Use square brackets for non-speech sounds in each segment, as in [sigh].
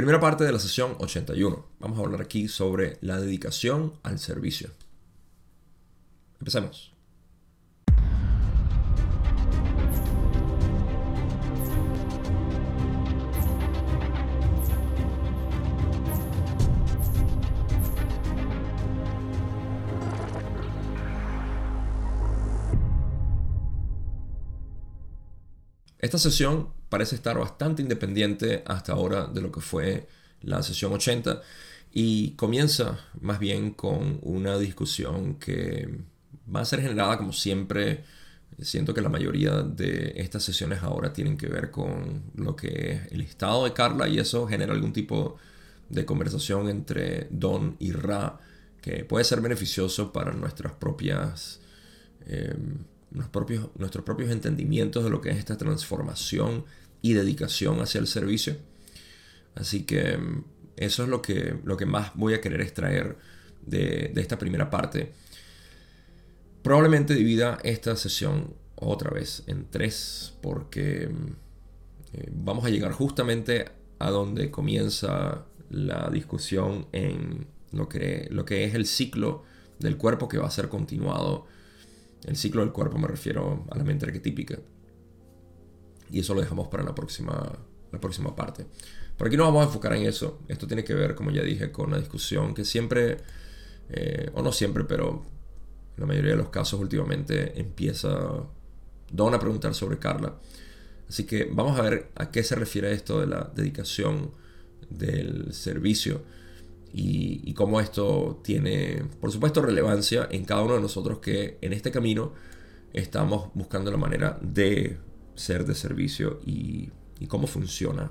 Primera parte de la sesión 81. Vamos a hablar aquí sobre la dedicación al servicio. Empecemos. Esta sesión parece estar bastante independiente hasta ahora de lo que fue la sesión 80 y comienza más bien con una discusión que va a ser generada como siempre. Siento que la mayoría de estas sesiones ahora tienen que ver con lo que es el estado de Carla y eso genera algún tipo de conversación entre Don y Ra que puede ser beneficioso para nuestras propias eh, propios, nuestros propios entendimientos de lo que es esta transformación y dedicación hacia el servicio. Así que mm, eso es lo que, lo que más voy a querer extraer de, esta primera parte. Probablemente divida esta sesión otra vez en tres porque mm, eh, vamos a llegar justamente a donde comienza la discusión en lo que, lo que es el ciclo del cuerpo que va a ser continuado el ciclo del cuerpo me refiero a la mente arquetípica. Y eso lo dejamos para la próxima, la próxima parte. Por aquí no vamos a enfocar en eso. Esto tiene que ver, como ya dije, con la discusión que siempre, eh, o no siempre, pero en la mayoría de los casos últimamente empieza Don a preguntar sobre Carla. Así que vamos a ver a qué se refiere esto de la dedicación del servicio y, cómo esto tiene, por supuesto, relevancia en cada uno de nosotros que en este camino estamos buscando la manera de ser de servicio y, cómo funciona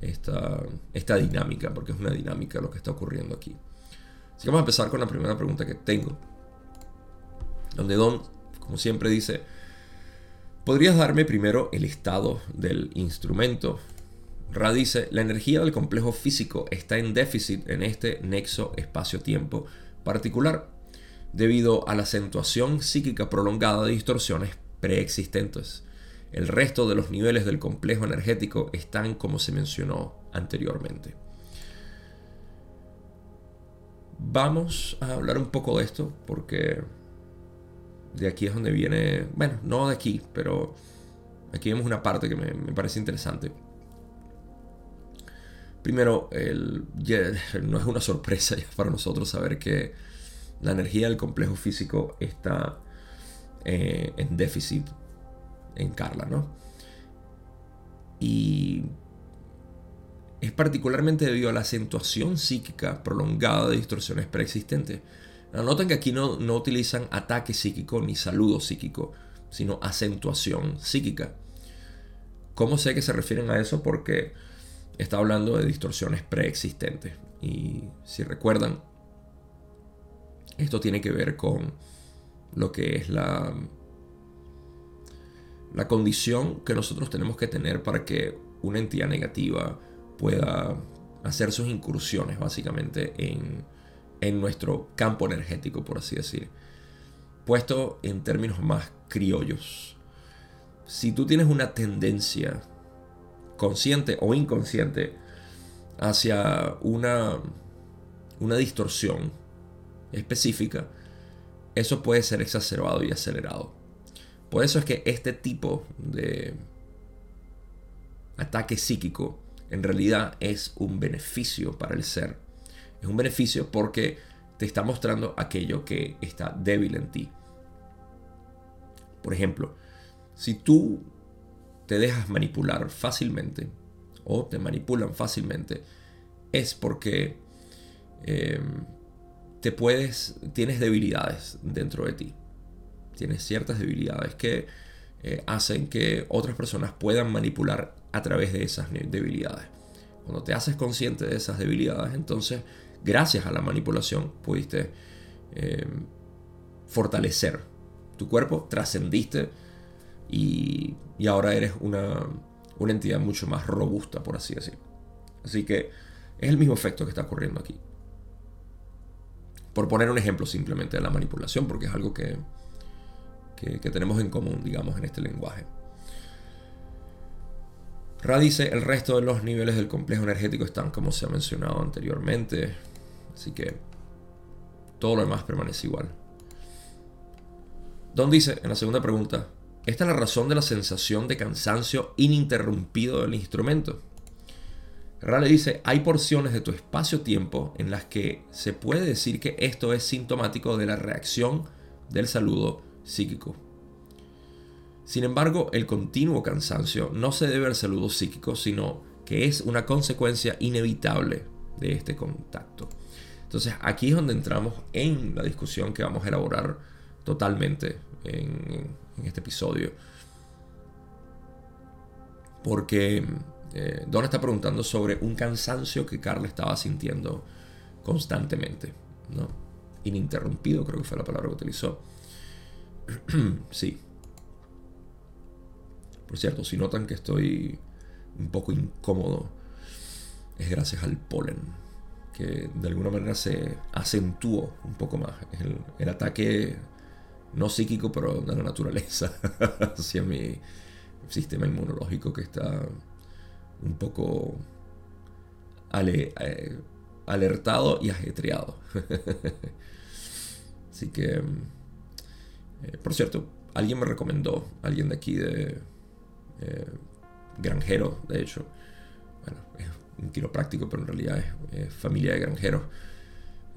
esta, esta dinámica, porque es una dinámica lo que está ocurriendo aquí. Así que vamos a empezar con la primera pregunta que tengo, donde Don, como siempre, dice, ¿podrías darme primero el estado del instrumento? Ra dice, la energía del complejo físico está en déficit en este nexo espacio-tiempo particular, debido a la acentuación psíquica prolongada de distorsiones preexistentes. El resto de los niveles del complejo energético están como se mencionó anteriormente. Vamos a hablar un poco de esto porque de aquí es donde viene, bueno, no de aquí, pero aquí vemos una parte que me, me parece interesante. Primero, [laughs] no es una sorpresa para nosotros saber que la energía del complejo físico está eh, en déficit en Carla, ¿no? Y es particularmente debido a la acentuación psíquica prolongada de distorsiones preexistentes. Noten que aquí no, no utilizan ataque psíquico ni saludo psíquico, sino acentuación psíquica. ¿Cómo sé que se refieren a eso? Porque está hablando de distorsiones preexistentes. Y si recuerdan, esto tiene que ver con lo que es la, la condición que nosotros tenemos que tener para que una entidad negativa pueda hacer sus incursiones básicamente en, en nuestro campo energético, por así decir. Puesto en términos más criollos. Si tú tienes una tendencia consciente o inconsciente hacia una, una distorsión específica, eso puede ser exacerbado y acelerado. Por eso es que este tipo de ataque psíquico en realidad es un beneficio para el ser. Es un beneficio porque te está mostrando aquello que está débil en ti. Por ejemplo, si tú te dejas manipular fácilmente o te manipulan fácilmente, es porque em, te puedes, tienes debilidades dentro de ti. Tienes ciertas debilidades que eh, hacen que otras personas puedan manipular a través de esas debilidades. Cuando te haces consciente de esas debilidades, entonces, gracias a la manipulación, pudiste em, fortalecer tu cuerpo, trascendiste y, ahora eres una, entidad mucho más robusta, por así decirlo. Así que es el mismo efecto que está ocurriendo aquí. Por poner un ejemplo simplemente de la manipulación, porque es algo que, que, tenemos en común, digamos, en este lenguaje. Ra dice, el resto de los niveles del complejo energético están como se ha mencionado anteriormente, así que todo lo demás permanece igual. Don dice, en la segunda pregunta, esta es la razón de la sensación de cansancio ininterrumpido del instrumento. Ra le dice, hay porciones de tu espacio-tiempo en las que se puede decir que esto es sintomático de la reacción del saludo psíquico. Sin embargo, el continuo cansancio no se debe al saludo psíquico, sino que es una consecuencia inevitable de este contacto. Entonces aquí es donde entramos en la discusión que vamos a elaborar totalmente en, este episodio. Porque eh, Don está preguntando sobre un cansancio que Carla estaba sintiendo constantemente, ¿no? Ininterrumpido, creo que fue la palabra que utilizó. [clears throat] sí. Por cierto, si notan que estoy un poco incómodo, es gracias al polen, que de alguna manera se acentuó un poco más. El ataque no psíquico, pero de la naturaleza, [laughs] hacia mi sistema inmunológico que está un poco eh, alertado y ajetreado. [laughs] Así que, eh, por cierto, alguien me recomendó, alguien de aquí de eh, granjero, de hecho. Bueno, es un quiropráctico, pero en realidad es, familia de granjeros.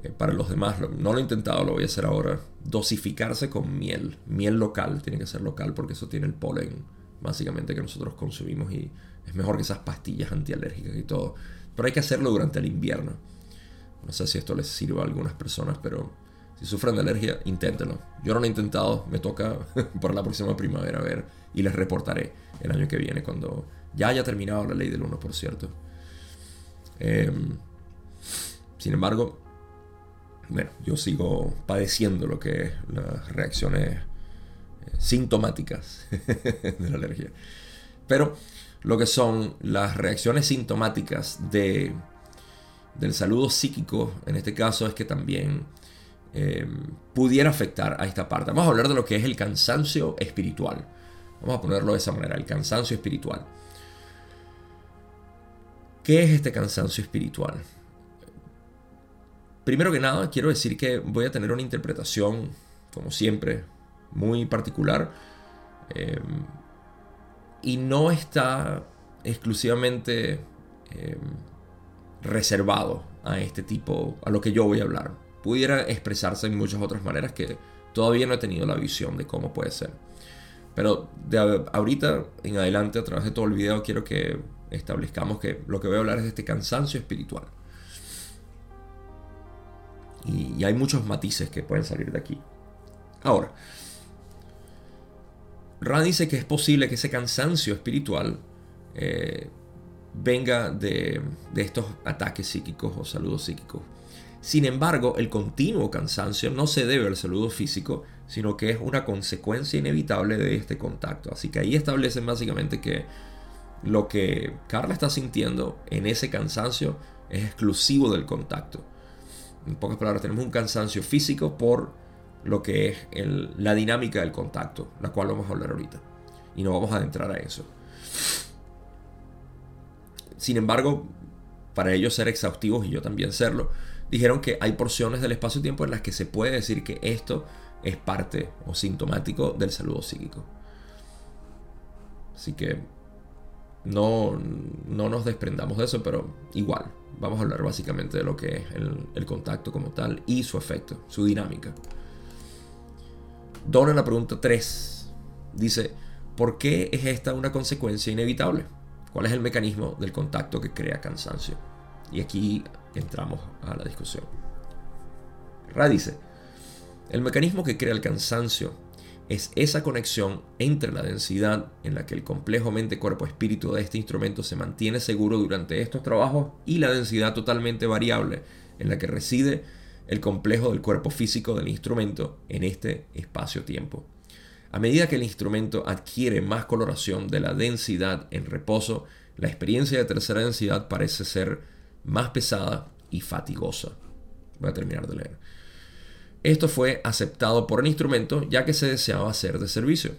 Eh, para los demás, no lo he intentado, lo voy a hacer ahora. Dosificarse con miel, miel local, tiene que ser local porque eso tiene el polen, básicamente, que nosotros consumimos y es mejor que esas pastillas antialérgicas y todo. Pero hay que hacerlo durante el invierno. No sé si esto les sirve a algunas personas, pero si sufren de alergia, inténtenlo. Yo no lo he intentado, me toca [laughs] por la próxima primavera a ver y les reportaré el año que viene cuando ya haya terminado la ley del 1, por cierto. Em, sin embargo, bueno, yo sigo padeciendo lo que es las reacciones eh, sintomáticas [laughs] de la alergia. Pero lo que son las reacciones sintomáticas de, del saludo psíquico, en este caso, es que también em, pudiera afectar a esta parte. Vamos a hablar de lo que es el cansancio espiritual. Vamos a ponerlo de esa manera, el cansancio espiritual. ¿Qué es este cansancio espiritual? Primero que nada, quiero decir que voy a tener una interpretación, como siempre, muy particular. Em, y no está exclusivamente em, reservado a este tipo, a lo que yo voy a hablar. Pudiera expresarse en muchas otras maneras que todavía no he tenido la visión de cómo puede ser. Pero de ahorita en adelante, a través de todo el video, quiero que establezcamos que lo que voy a hablar es de este cansancio espiritual. Y, hay muchos matices que pueden salir de aquí. Ahora, Rand dice que es posible que ese cansancio espiritual eh, venga de, de estos ataques psíquicos o saludos psíquicos. Sin embargo, el continuo cansancio no se debe al saludo físico, sino que es una consecuencia inevitable de este contacto. Así que ahí establecen básicamente que lo que Carla está sintiendo en ese cansancio es exclusivo del contacto. En pocas palabras, tenemos un cansancio físico por lo que es la dinámica del contacto, la cual vamos a hablar ahorita. Y no vamos a adentrar a eso. Sin embargo, para ellos ser exhaustivos y yo también serlo, dijeron que hay porciones del espacio-tiempo en las que se puede decir que esto es parte o sintomático del saludo psíquico. Así que no, no nos desprendamos de eso, pero igual, vamos a hablar básicamente de lo que es el, contacto como tal y su efecto, su dinámica. Don en la pregunta 3 dice, ¿por qué es esta una consecuencia inevitable? ¿Cuál es el mecanismo del contacto que crea cansancio? Y aquí entramos a la discusión. Ra dice, el mecanismo que crea el cansancio es esa conexión entre la densidad en la que el complejo mente-cuerpo-espíritu de este instrumento se mantiene seguro durante estos trabajos y la densidad totalmente variable en la que reside el complejo del cuerpo físico del instrumento en este espacio-tiempo. A medida que el instrumento adquiere más coloración de la densidad en reposo, la experiencia de tercera densidad parece ser más pesada y fatigosa. Voy a terminar de leer. Esto fue aceptado por el instrumento ya que se deseaba ser de servicio.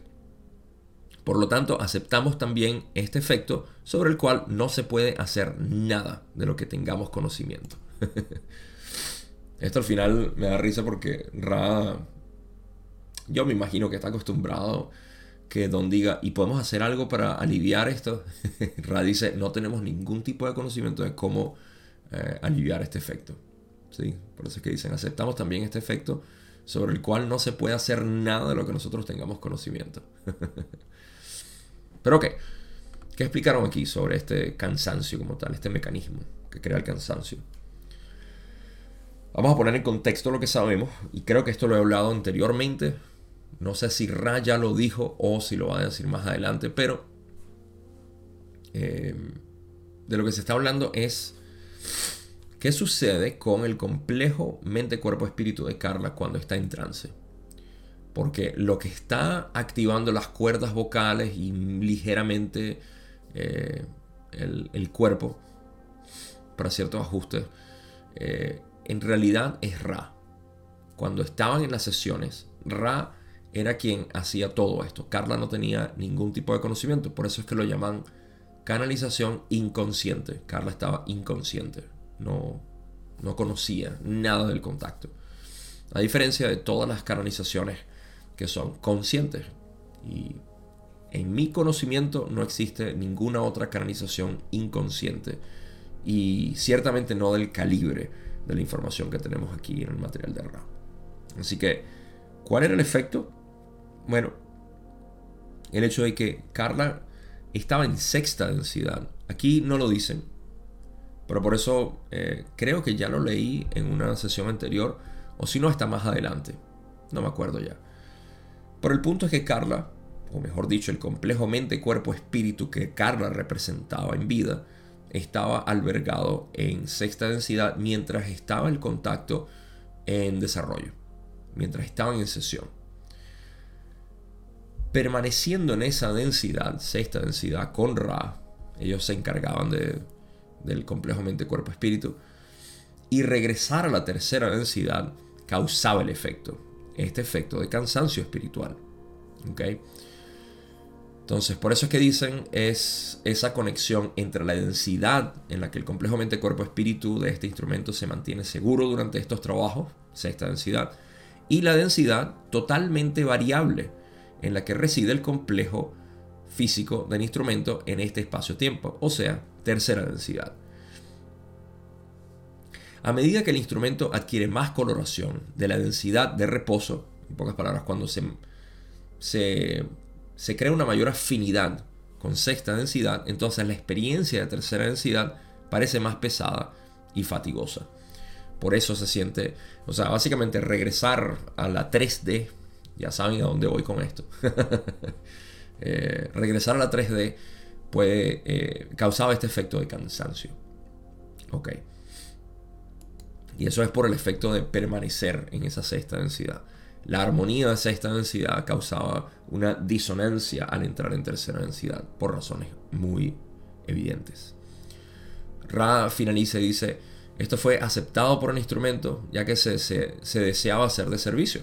Por lo tanto, aceptamos también este efecto sobre el cual no se puede hacer nada de lo que tengamos conocimiento. [laughs] Esto al final me da risa porque Ra, yo me imagino que está acostumbrado que Don diga, ¿y podemos hacer algo para aliviar esto? [laughs] Ra dice, no tenemos ningún tipo de conocimiento de cómo eh, aliviar este efecto. ¿Sí? Por eso es que dicen, aceptamos también este efecto sobre el cual no se puede hacer nada de lo que nosotros tengamos conocimiento. [laughs] Pero ok, ¿qué explicaron aquí sobre este cansancio como tal, este mecanismo que crea el cansancio? Vamos a poner en contexto lo que sabemos, y creo que esto lo he hablado anteriormente. No sé si Raya lo dijo o si lo va a decir más adelante, pero eh, de lo que se está hablando es qué sucede con el complejo mente-cuerpo-espíritu de Carla cuando está en trance. Porque lo que está activando las cuerdas vocales y ligeramente eh, el, cuerpo para ciertos ajustes, eh, en realidad es Ra. Cuando estaban en las sesiones, Ra era quien hacía todo esto. Carla no tenía ningún tipo de conocimiento, por eso es que lo llaman canalización inconsciente. Carla estaba inconsciente, no, no conocía nada del contacto. A diferencia de todas las canalizaciones que son conscientes. Y en mi conocimiento no existe ninguna otra canalización inconsciente. Y ciertamente no del calibre de la información que tenemos aquí en el material de Ra. Así que, ¿cuál era el efecto? Bueno, el hecho de que Carla estaba en sexta densidad. Aquí no lo dicen, pero por eso eh, creo que ya lo leí en una sesión anterior, o si no, está más adelante. No me acuerdo ya. Pero el punto es que Carla, o mejor dicho, el complejo mente, cuerpo, espíritu que Carla representaba en vida, estaba albergado en sexta densidad mientras estaba el contacto en desarrollo, mientras estaban en sesión. Permaneciendo en esa densidad, sexta densidad, con Ra, ellos se encargaban de, del complejo mente, cuerpo, espíritu, y regresar a la tercera densidad causaba el efecto, este efecto de cansancio espiritual. ¿okay? Entonces, por eso es que dicen es esa conexión entre la densidad en la que el complejo mente, cuerpo, espíritu de este instrumento se mantiene seguro durante estos trabajos, sexta densidad, y la densidad totalmente variable en la que reside el complejo físico del instrumento en este espacio-tiempo, o sea, tercera densidad. A medida que el instrumento adquiere más coloración de la densidad de reposo, en pocas palabras, cuando se, se se crea una mayor afinidad con sexta densidad, entonces la experiencia de tercera densidad parece más pesada y fatigosa. Por eso se siente, o sea, básicamente regresar a la 3D, ya saben a dónde voy con esto. [laughs] Eh, regresar a la 3D puede eh, causar este efecto de cansancio. Y eso es por el efecto de permanecer en esa sexta densidad. La armonía de sexta densidad causaba una disonancia al entrar en tercera densidad, por razones muy evidentes. Ra finaliza y dice, esto fue aceptado por el instrumento ya que se, deseaba hacer de servicio.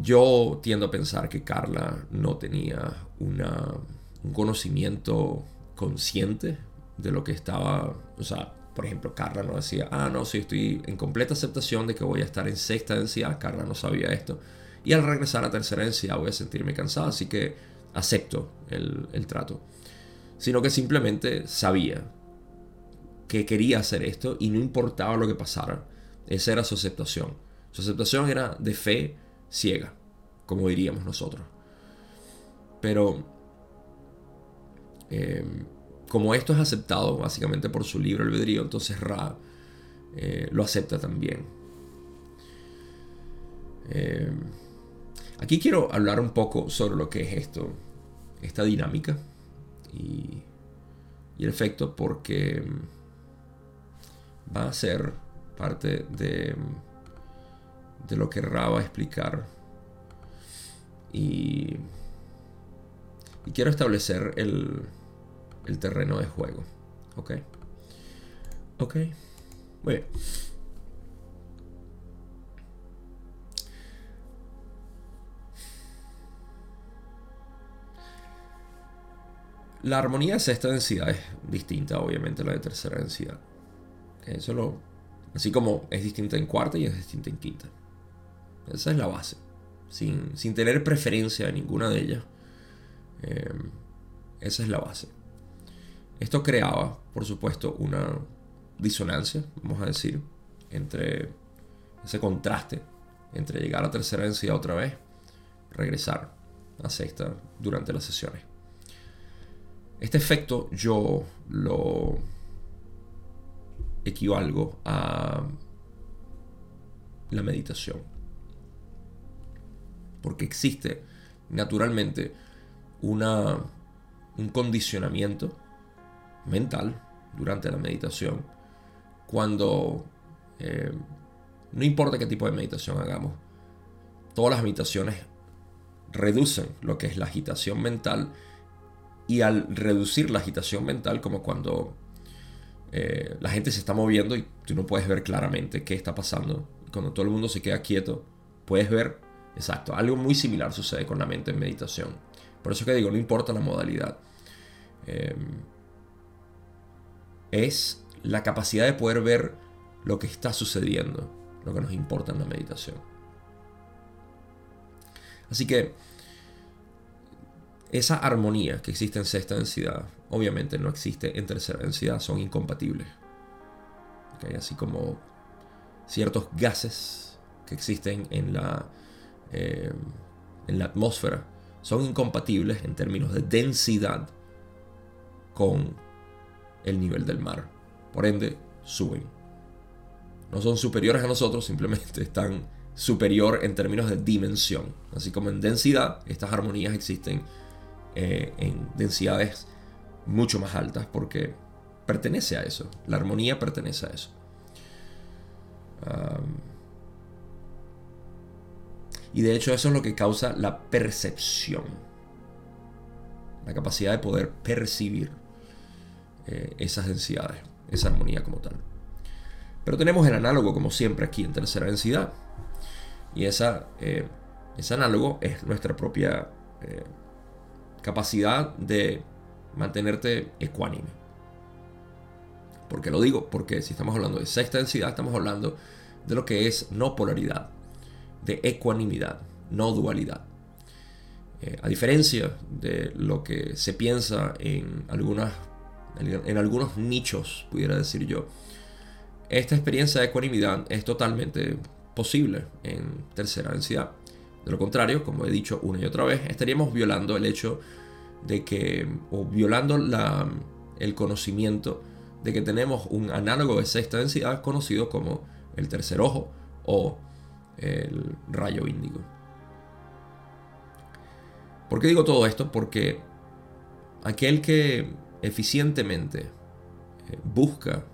Yo tiendo a pensar que Carla no tenía una, un conocimiento consciente de lo que estaba, o sea, por ejemplo, Carla no decía, ah, no, sí, estoy en completa aceptación de que voy a estar en sexta densidad. Carla no sabía esto. Y al regresar a tercera densidad voy a sentirme cansada, así que acepto el, el trato. Sino que simplemente sabía que quería hacer esto y no importaba lo que pasara. Esa era su aceptación. Su aceptación era de fe ciega, como diríamos nosotros. Pero eh, como esto es aceptado básicamente por su libro albedrío, entonces Ra eh, lo acepta también. Eh, aquí quiero hablar un poco sobre lo que es esto, esta dinámica y, el efecto, porque va a ser parte de, de lo que Ra va a explicar. Y, quiero establecer el, terreno de juego. ¿Ok? Ok. Muy bien. La armonía de sexta densidad es distinta, obviamente, a la de tercera densidad. Eso lo, así como es distinta en cuarta y es distinta en quinta. Esa es la base. Sin, tener preferencia de ninguna de ellas. Eh, esa es la base. Esto creaba, por supuesto, una disonancia, vamos a decir, entre ese contraste entre llegar a tercera densidad otra vez, regresar a sexta durante las sesiones. Este efecto yo lo equivalgo a la meditación. Porque existe naturalmente una, un condicionamiento mental durante la meditación cuando eh, no importa qué tipo de meditación hagamos, todas las meditaciones reducen lo que es la agitación mental y al reducir la agitación mental como cuando eh, la gente se está moviendo y tú no puedes ver claramente qué está pasando, cuando todo el mundo se queda quieto, puedes ver, exacto, algo muy similar sucede con la mente en meditación. Por eso que digo, no importa la modalidad. Eh, es la capacidad de poder ver lo que está sucediendo, lo que nos importa en la meditación. Así que esa armonía que existe en sexta densidad, obviamente no existe en tercera densidad, son incompatibles. Así como ciertos gases que existen en la, eh, en la atmósfera son incompatibles en términos de densidad con el nivel del mar. Por ende, suben. No son superiores a nosotros, simplemente están superior en términos de dimensión. Así como en densidad, estas armonías existen eh, en densidades mucho más altas porque pertenece a eso. La armonía pertenece a eso. Y de hecho eso es lo que causa la percepción. La capacidad de poder percibir eh, esas densidades, esa armonía como tal. Pero tenemos el análogo, como siempre, aquí en tercera densidad. Y esa, eh, ese análogo es nuestra propia eh, capacidad de mantenerte ecuánime. ¿Por qué lo digo? Porque si estamos hablando de sexta densidad, estamos hablando de lo que es no polaridad, de ecuanimidad, no dualidad. Eh, a diferencia de lo que se piensa en, algunas, en algunos nichos, pudiera decir yo, esta experiencia de ecuanimidad es totalmente posible en tercera densidad. De lo contrario, como he dicho una y otra vez, estaríamos violando el hecho de que, o violando la, el conocimiento de que tenemos un análogo de sexta densidad conocido como el tercer ojo o el rayo índigo. ¿Por qué digo todo esto? Porque aquel que eficientemente eh, busca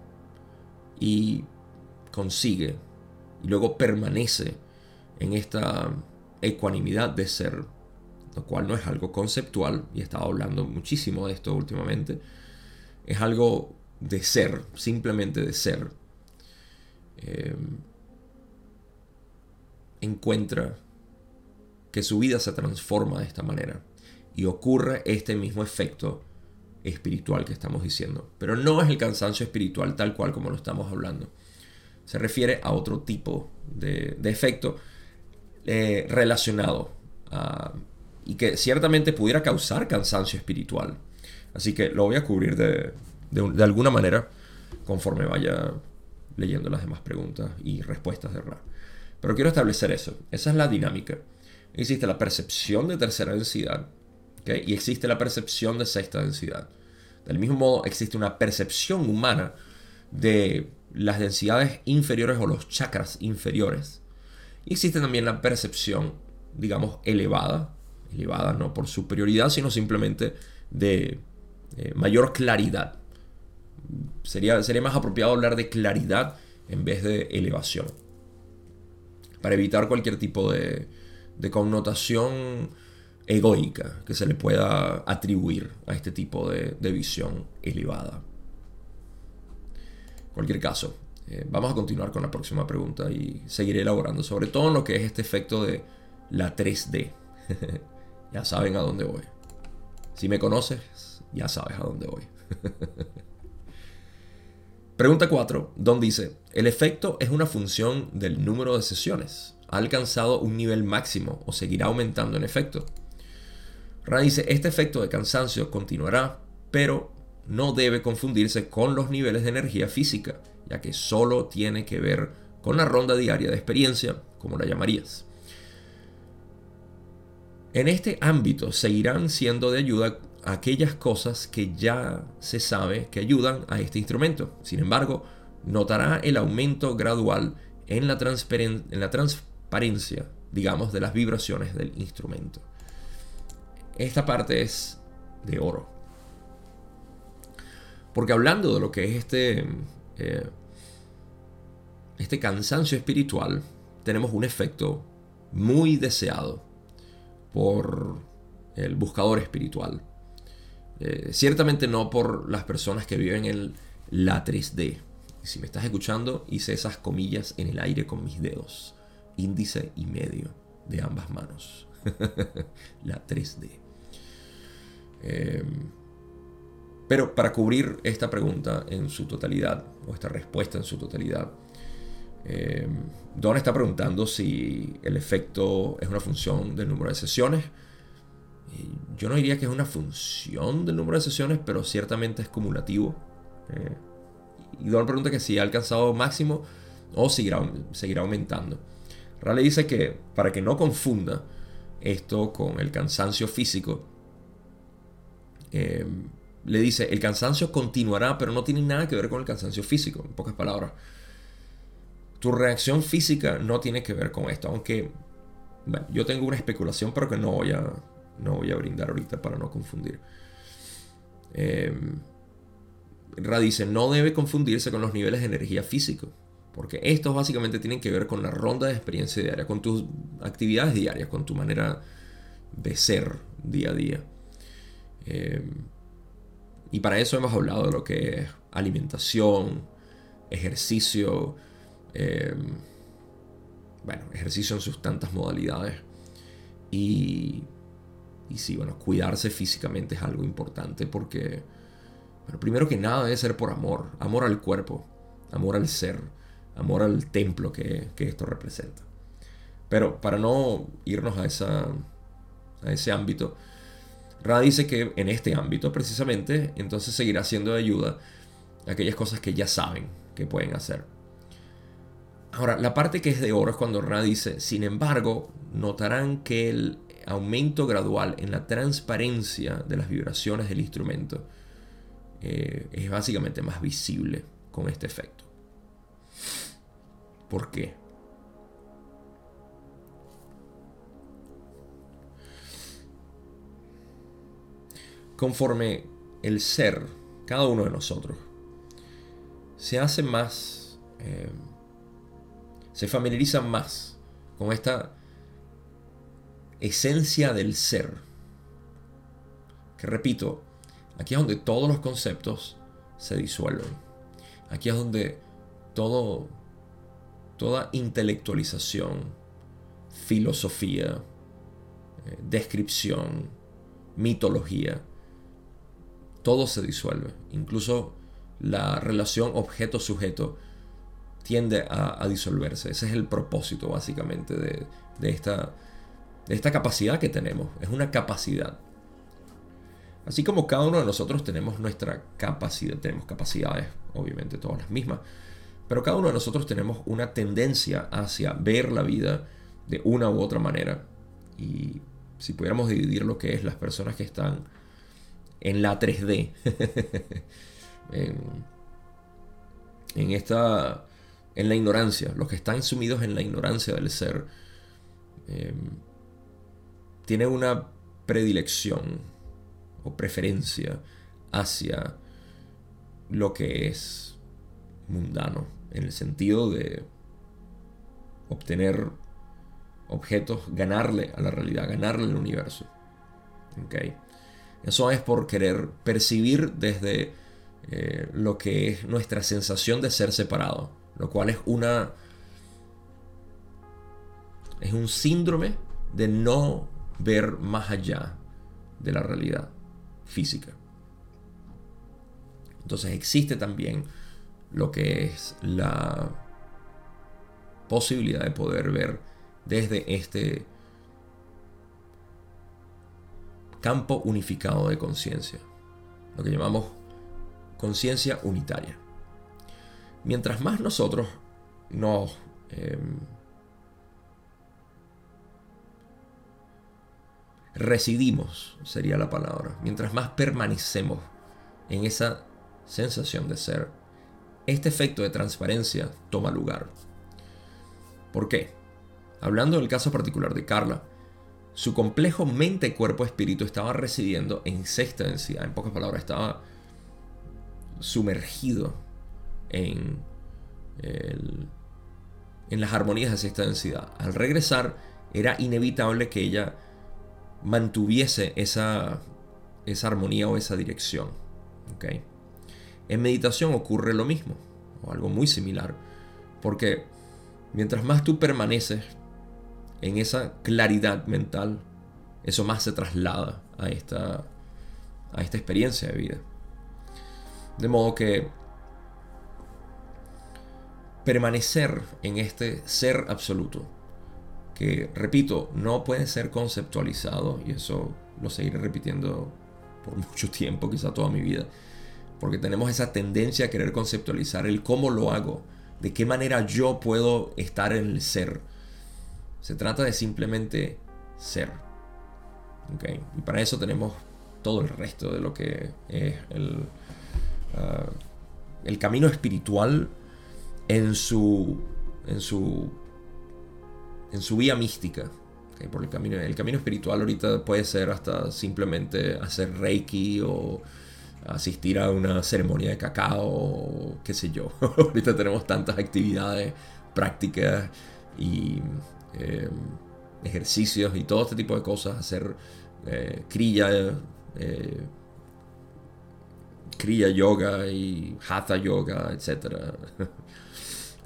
y consigue y luego permanece en esta ecuanimidad de ser, lo cual no es algo conceptual, y he estado hablando muchísimo de esto últimamente, es algo de ser, simplemente de ser. Eh, encuentra que su vida se transforma de esta manera y ocurre este mismo efecto espiritual que estamos diciendo. Pero no es el cansancio espiritual tal cual como lo estamos hablando. Se refiere a otro tipo de, efecto eh, relacionado y que ciertamente pudiera causar cansancio espiritual. Así que lo voy a cubrir de, de, alguna manera conforme vaya leyendo las demás preguntas y respuestas de Ra. Pero quiero establecer eso. Esa es la dinámica. Existe la percepción de tercera densidad y existe la percepción de sexta densidad. Del mismo modo, existe una percepción humana de las densidades inferiores o los chakras inferiores. Y existe también la percepción, digamos, elevada, elevada no por superioridad, sino simplemente de eh, mayor claridad. Sería, sería más apropiado hablar de claridad en vez de elevación. Para evitar cualquier tipo de, connotación egoica que se le pueda atribuir a este tipo de, visión elevada. En cualquier caso, eh, vamos a continuar con la próxima pregunta y seguiré elaborando sobre todo en lo que es este efecto de la 3D. [laughs] ya saben a dónde voy. Si me conoces Ya sabes a dónde voy. [laughs] Pregunta 4. Don dice, el efecto es una función del número de sesiones. ¿Ha alcanzado un nivel máximo o seguirá aumentando en efecto? Ra dice, este efecto de cansancio continuará, pero no debe confundirse con los niveles de energía física, ya que solo tiene que ver con la ronda diaria de experiencia, como la llamarías. En este ámbito seguirán siendo de ayuda aquellas cosas que ya se sabe que ayudan a este instrumento. Sin embargo, notará el aumento gradual en la, en la transparencia, digamos, de las vibraciones del instrumento. Esta parte es de oro. Porque hablando de lo que es este, eh, este cansancio espiritual, tenemos un efecto muy deseado por el buscador espiritual. Eh, ciertamente no por las personas que viven en la 3D. Si me estás escuchando, hice esas comillas en el aire con mis dedos, índice y medio de ambas manos. [laughs] la 3D. Em, pero para cubrir esta pregunta en su totalidad, o esta respuesta en su totalidad, eh, Don está preguntando si el efecto es una función del número de sesiones yo no diría que es una función del número de sesiones, pero ciertamente es cumulativo. Eh, y Don pregunta que si ha alcanzado máximo o seguirá, seguirá aumentando. Raleigh dice que para que no confunda esto con el cansancio físico, eh, le dice, el cansancio continuará, pero no tiene nada que ver con el cansancio físico, en pocas palabras. Tu reacción física no tiene que ver con esto, aunque yo tengo una especulación, pero que no voy a, no voy a brindar ahorita para no confundir. Eh, Ra dice, no debe confundirse con los niveles de energía físico, porque estos básicamente tienen que ver con la ronda de experiencia diaria, con tus actividades diarias, con tu manera de ser día a día. Eh, y para eso hemos hablado de lo que es alimentación, ejercicio, eh, bueno, ejercicio en sus tantas modalidades. Y y sí, bueno, cuidarse físicamente es algo importante porque, bueno, primero que nada debe ser por amor, amor al cuerpo, amor al ser, amor al templo que, esto representa. Pero para no irnos a, esa, a ese ámbito, Ra dice que en este ámbito precisamente, entonces seguirá siendo de ayuda aquellas cosas que ya saben que pueden hacer. Ahora, la parte que es de oro es cuando Ra dice, sin embargo, notarán que el aumento gradual en la transparencia de las vibraciones del instrumento eh, es básicamente más visible con este efecto. ¿Por qué? Conforme el ser, cada uno de nosotros, se hace más, eh, se familiariza más con esta esencia del ser. Que repito, aquí es donde todos los conceptos se disuelven. Aquí es donde toda intelectualización, filosofía, eh, descripción, mitología, todo se disuelve. Incluso la relación objeto-sujeto tiende a, disolverse. Ese es el propósito básicamente de esta capacidad que tenemos. Es una capacidad. Así como cada uno de nosotros tenemos nuestra capacidad, tenemos capacidades, obviamente todas las mismas, pero cada uno de nosotros tenemos una tendencia hacia ver la vida de una u otra manera. Y si pudiéramos dividir lo que es las personas que están en la 3D, [laughs] en, esta, en la ignorancia, los que están sumidos en la ignorancia del ser, em, tiene una predilección o preferencia hacia lo que es mundano, en el sentido de obtener objetos, ganarle a la realidad, ganarle al universo. ¿Okay? Eso es por querer percibir desde eh, lo que es nuestra sensación de ser separado, lo cual es una... es un síndrome de no ver más allá de la realidad física. Entonces existe también lo que es la posibilidad de poder ver desde este campo unificado de conciencia, lo que llamamos conciencia unitaria. Mientras más nosotros nos em, residimos, sería la palabra, mientras más permanecemos en esa sensación de ser, este efecto de transparencia toma lugar. ¿Por qué? Hablando del caso particular de Carla, su complejo mente, cuerpo, espíritu estaba residiendo en sexta densidad. En pocas palabras, estaba sumergido en, en las armonías de sexta densidad. Al regresar, era inevitable que ella mantuviese esa, esa armonía o esa dirección. ¿okay? En meditación ocurre lo mismo, o algo muy similar, porque mientras más tú permaneces en esa claridad mental, eso más se traslada a esta, a esta experiencia de vida. De modo que permanecer en este ser absoluto, que repito, no puede ser conceptualizado, y eso lo seguiré repitiendo por [laughs] mucho tiempo, quizá toda mi vida, porque tenemos esa tendencia a querer conceptualizar el cómo lo hago, de qué manera yo puedo estar en el ser. Se trata de simplemente ser. Y para eso tenemos todo el resto de lo que es el, ah, el camino espiritual en su, en su, en su vía mística. Por el, camino, el camino espiritual ahorita puede ser hasta simplemente hacer reiki o asistir a una ceremonia de cacao, qué sé yo. [laughs] ahorita tenemos tantas actividades prácticas y eh, ejercicios y todo este tipo de cosas, hacer eh, kriya, eh, kriya yoga y hatha yoga, etc. [laughs]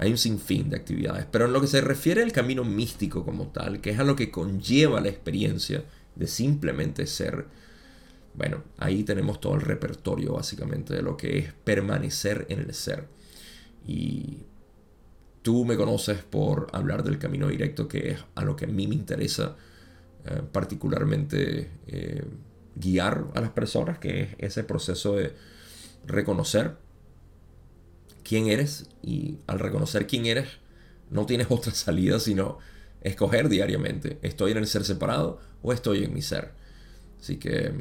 Hay un sinfín de actividades, pero en lo que se refiere al camino místico como tal, que es a lo que conlleva la experiencia de simplemente ser, bueno, ahí tenemos todo el repertorio básicamente de lo que es permanecer en el ser. Y tú me conoces por hablar del camino directo, que es a lo que a mí me interesa eh, particularmente eh, guiar a las personas, que es ese proceso de reconocer quién eres y al reconocer quién eres no tienes [laughs] otra salida sino escoger diariamente, estoy en el ser separado o estoy en mi ser. Así que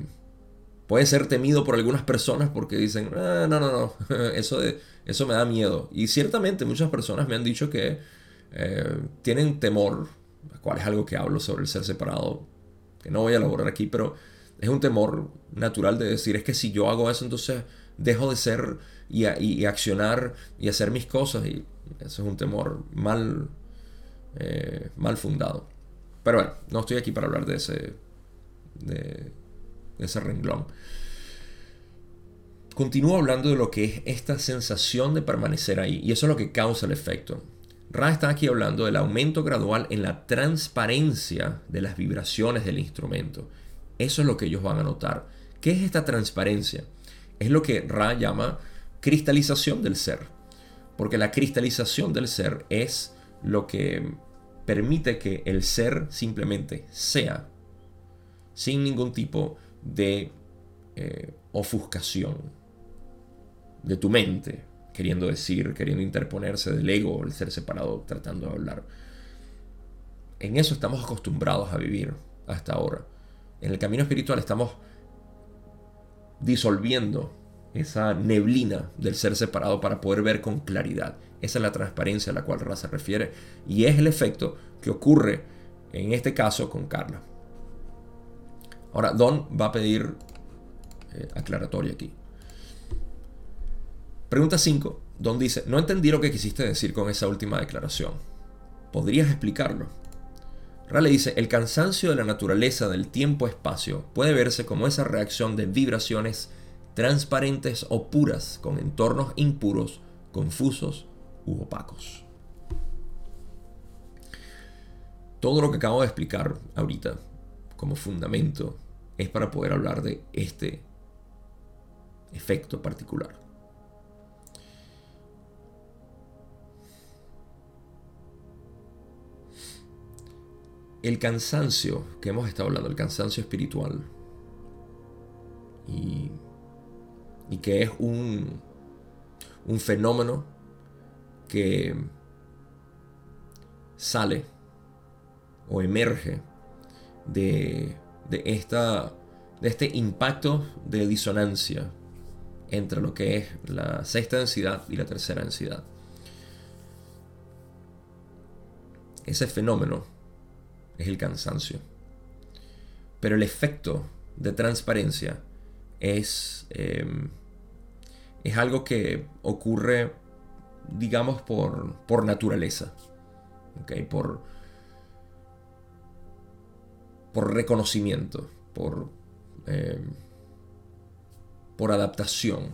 puede ser temido por algunas personas porque dicen, ah, no, no, no, [laughs] eso, de, eso me da miedo. Y ciertamente muchas personas me han dicho que eh, tienen temor, cual es algo que hablo sobre el ser separado, que no voy a elaborar aquí, pero es un temor natural de decir, es que si yo hago eso, entonces dejo de ser y, accionar y hacer mis cosas. Y eso es un temor mal, eh, mal fundado. Pero bueno, no estoy aquí para hablar de ese, de, ese renglón. Continúo hablando de lo que es esta sensación de permanecer ahí. Y eso es lo que causa el efecto. Ra está aquí hablando del aumento gradual en la transparencia de las vibraciones del instrumento. Eso es lo que ellos van a notar. ¿Qué es esta transparencia? Es lo que Ra llama cristalización del ser. Porque la cristalización del ser es lo que permite que el ser simplemente sea, sin ningún tipo de eh, ofuscación de tu mente, queriendo decir, queriendo interponerse del ego, el ser separado, tratando de hablar. En eso estamos acostumbrados a vivir hasta ahora. En el camino espiritual estamos disolviendo esa neblina del ser separado para poder ver con claridad. Esa es la transparencia a la cual Ra se refiere y es el efecto que ocurre en este caso con Carla. Ahora, Don va a pedir eh, aclaratoria aquí. Pregunta 5. Don dice, no entendí lo que quisiste decir con esa última declaración. ¿Podrías explicarlo? Ra le dice, el cansancio de la naturaleza del tiempo-espacio puede verse como esa reacción de vibraciones transparentes o puras con entornos impuros, confusos u opacos. Todo lo que acabo de explicar ahorita como fundamento es para poder hablar de este efecto particular. El cansancio que hemos estado hablando, el cansancio espiritual y y que es un, un fenómeno que sale o emerge de, de, esta, de este impacto de disonancia entre lo que es la sexta densidad y la tercera densidad. Ese fenómeno es el cansancio. Pero el efecto de transparencia es, em, es algo que ocurre, digamos, por, por naturaleza. Por, por reconocimiento, por, em, por adaptación,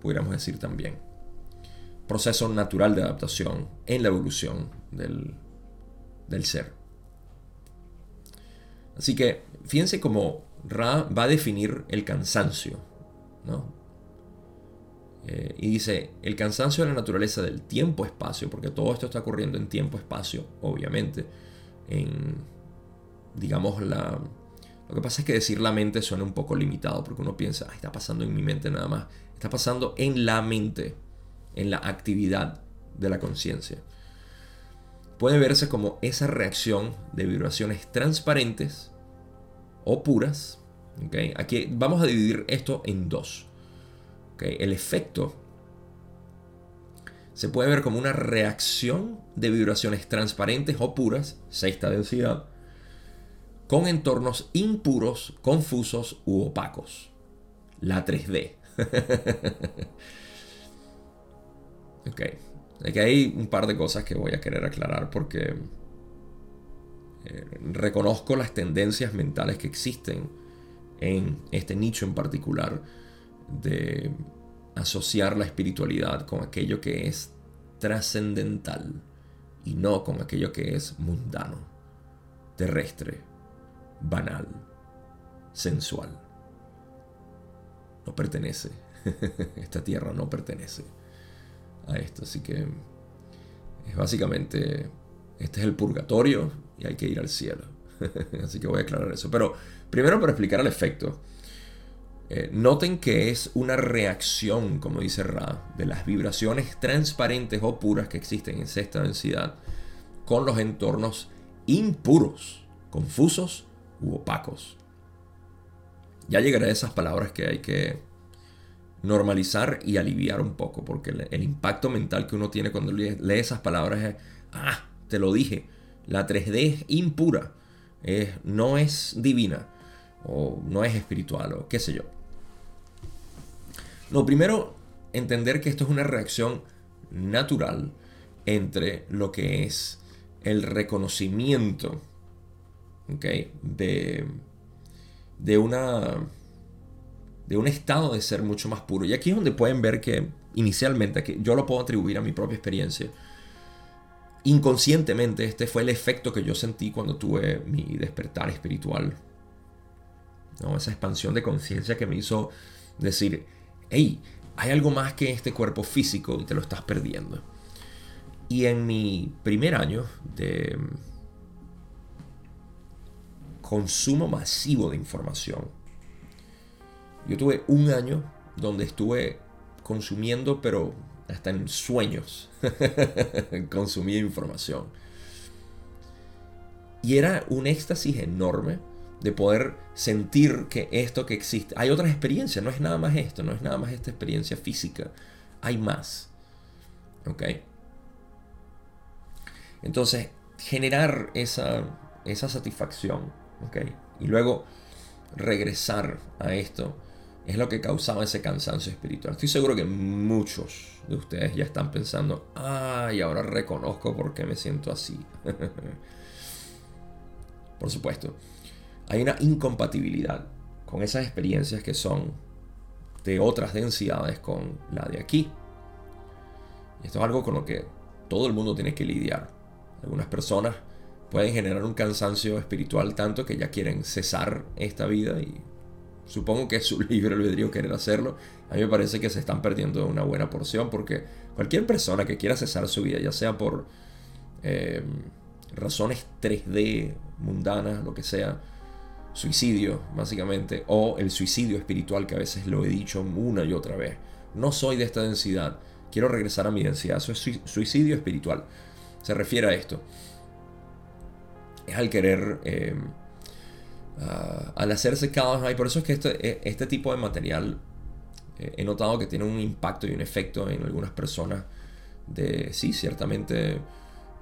pudiéramos decir también. Proceso natural de adaptación en la evolución del, del ser. Así que fíjense cómo Ra va a definir el cansancio. Eh, y dice, el cansancio es la naturaleza del tiempo-espacio, porque todo esto está ocurriendo en tiempo-espacio, obviamente. En, digamos, la... Lo que pasa es que decir la mente suena un poco limitado, porque uno piensa, está pasando en mi mente nada más. Está pasando en la mente, en la actividad de la conciencia puede verse como esa reacción de vibraciones transparentes o puras. Aquí vamos a dividir esto en dos. El efecto se puede ver como una reacción de vibraciones transparentes o puras, sexta densidad, con entornos impuros, confusos u opacos. La 3D. [laughs] okay. Aquí hay un par de cosas que voy a querer aclarar porque eh, reconozco las tendencias mentales que existen en este nicho en particular de asociar la espiritualidad con aquello que es trascendental y no con aquello que es mundano, terrestre, banal, sensual. No pertenece. [laughs] Esta tierra no pertenece a esto. Así que es básicamente, este es el purgatorio y hay que ir al cielo. [laughs] Así que voy a aclarar eso. Pero primero para explicar el efecto. Eh, noten que es una reacción, como dice Ra, de las vibraciones transparentes o puras que existen en sexta densidad con los entornos impuros, confusos u opacos. Ya llegaré a esas palabras que hay que normalizar y aliviar un poco, porque el, impacto mental que uno tiene cuando lee, esas palabras es, ah, te lo dije, la 3D es impura, no es divina, o no es espiritual, o qué sé yo. Lo primero, entender que esto es una reacción natural entre lo que es el reconocimiento de, de una de un estado de ser mucho más puro. Y aquí es donde pueden ver que inicialmente, que yo lo puedo atribuir a mi propia experiencia, inconscientemente este fue el efecto que yo sentí cuando tuve mi despertar espiritual. ¿no? Esa expansión de conciencia que me hizo decir, hey, hay algo más que este cuerpo físico y te lo estás perdiendo. Y en mi primer año de consumo masivo de información, yo tuve un año donde estuve consumiendo, pero hasta en sueños, [laughs] consumía información. Y era un éxtasis enorme de poder sentir que esto que existe, hay otras experiencias, no es nada más esto, no es nada más esta experiencia física, hay más. ¿Ok? Entonces, generar esa, esa satisfacción, ¿ok? Y luego regresar a esto es lo que causaba ese cansancio espiritual. Estoy seguro que muchos de ustedes ya están pensando, ay, ahora reconozco por qué me siento así. [laughs] por supuesto, hay una incompatibilidad con esas experiencias que son de otras densidades con la de aquí. Esto es algo con lo que todo el mundo tiene que lidiar. Algunas personas pueden generar un cansancio espiritual tanto que ya quieren cesar esta vida y Supongo que es su [laughs] libre albedrío querer hacerlo. A mí me parece que se están perdiendo una buena porción porque cualquier persona que quiera cesar su vida, ya sea por eh, razones 3D, mundanas, lo que sea, suicidio, básicamente, o el suicidio espiritual, que a veces lo he dicho una y otra vez. No soy de esta densidad, quiero regresar a mi densidad. Eso es suicidio espiritual. Se refiere a esto. Es al querer, eh, al hacerse cada vez más. Por eso es que este, e, este tipo de material eh, he notado que tiene un impacto y un efecto en algunas personas de, sí, ciertamente,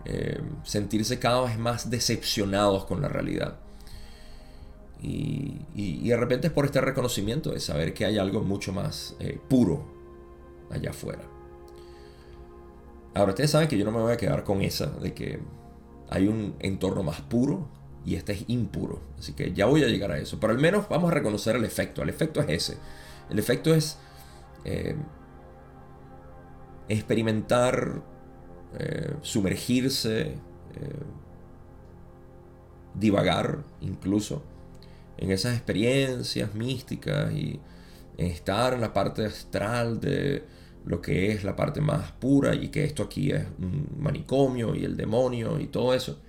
eh, sentirse cada vez más decepcionados con la realidad. Y, de repente es por este reconocimiento de saber que hay algo mucho más eh, puro allá afuera. Ahora, ustedes saben que yo no me voy a quedar con esa de que hay un entorno más puro y este es impuro. Así que ya voy a llegar a eso. Pero al menos vamos a reconocer el efecto. El efecto es ese. El efecto es eh, experimentar, eh, sumergirse, divagar incluso en esas experiencias místicas y estar en la parte astral de lo que es la parte más pura y que esto aquí es un manicomio y el demonio y todo eso.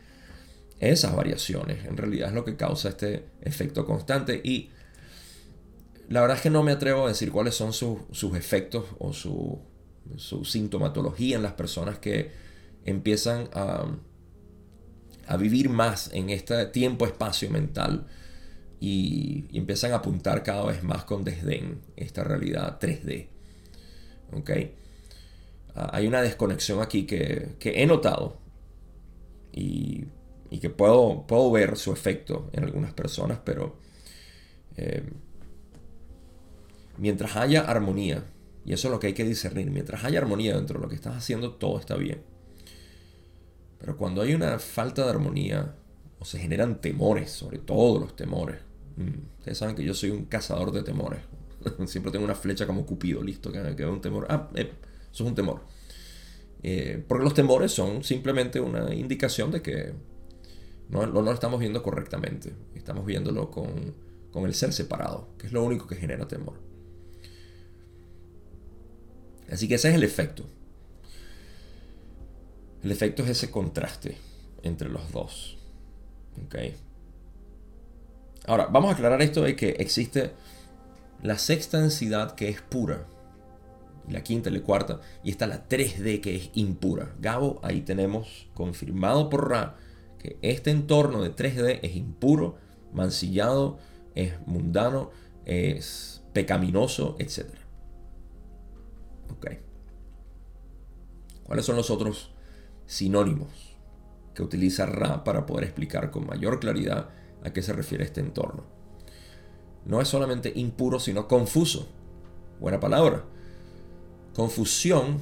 Esas variaciones en realidad es lo que causa este efecto constante y la verdad es que no me atrevo a decir cuáles son sus, efectos o su, su, sintomatología en las personas que empiezan a, a vivir más en este tiempo-espacio mental y, empiezan a apuntar cada vez más con desdén esta realidad 3D. ¿Ok? Ah, hay una desconexión aquí que, he notado y, que puedo, puedo, ver su efecto en algunas personas, pero eh, mientras haya armonía, y eso es lo que hay que discernir, mientras haya armonía dentro de lo que estás haciendo, todo está bien. Pero cuando hay una falta de armonía, o se generan temores, sobre todo los temores. Ustedes saben que yo soy un cazador de temores. [laughs] Siempre tengo una flecha como Cupido, listo, que, que un temor. Ah, eh, eso es un temor. Eh, porque los temores son simplemente una indicación de que no, lo estamos viendo correctamente. Estamos viéndolo con, con el ser separado, que es lo único que genera temor. Así que ese es el efecto. El efecto es ese contraste entre los dos. ¿Okay? Ahora, vamos a aclarar esto de que existe la sexta densidad que es pura, la quinta y la cuarta, y está la 3D que es impura. Gabo, ahí tenemos confirmado por Ra que este entorno de 3D es impuro, mancillado, es mundano, es pecaminoso, etc. ¿Cuáles son los otros sinónimos que utiliza Ra para poder explicar con mayor claridad a qué se refiere este entorno. No es solamente impuro, sino confuso. Buena palabra. Confusión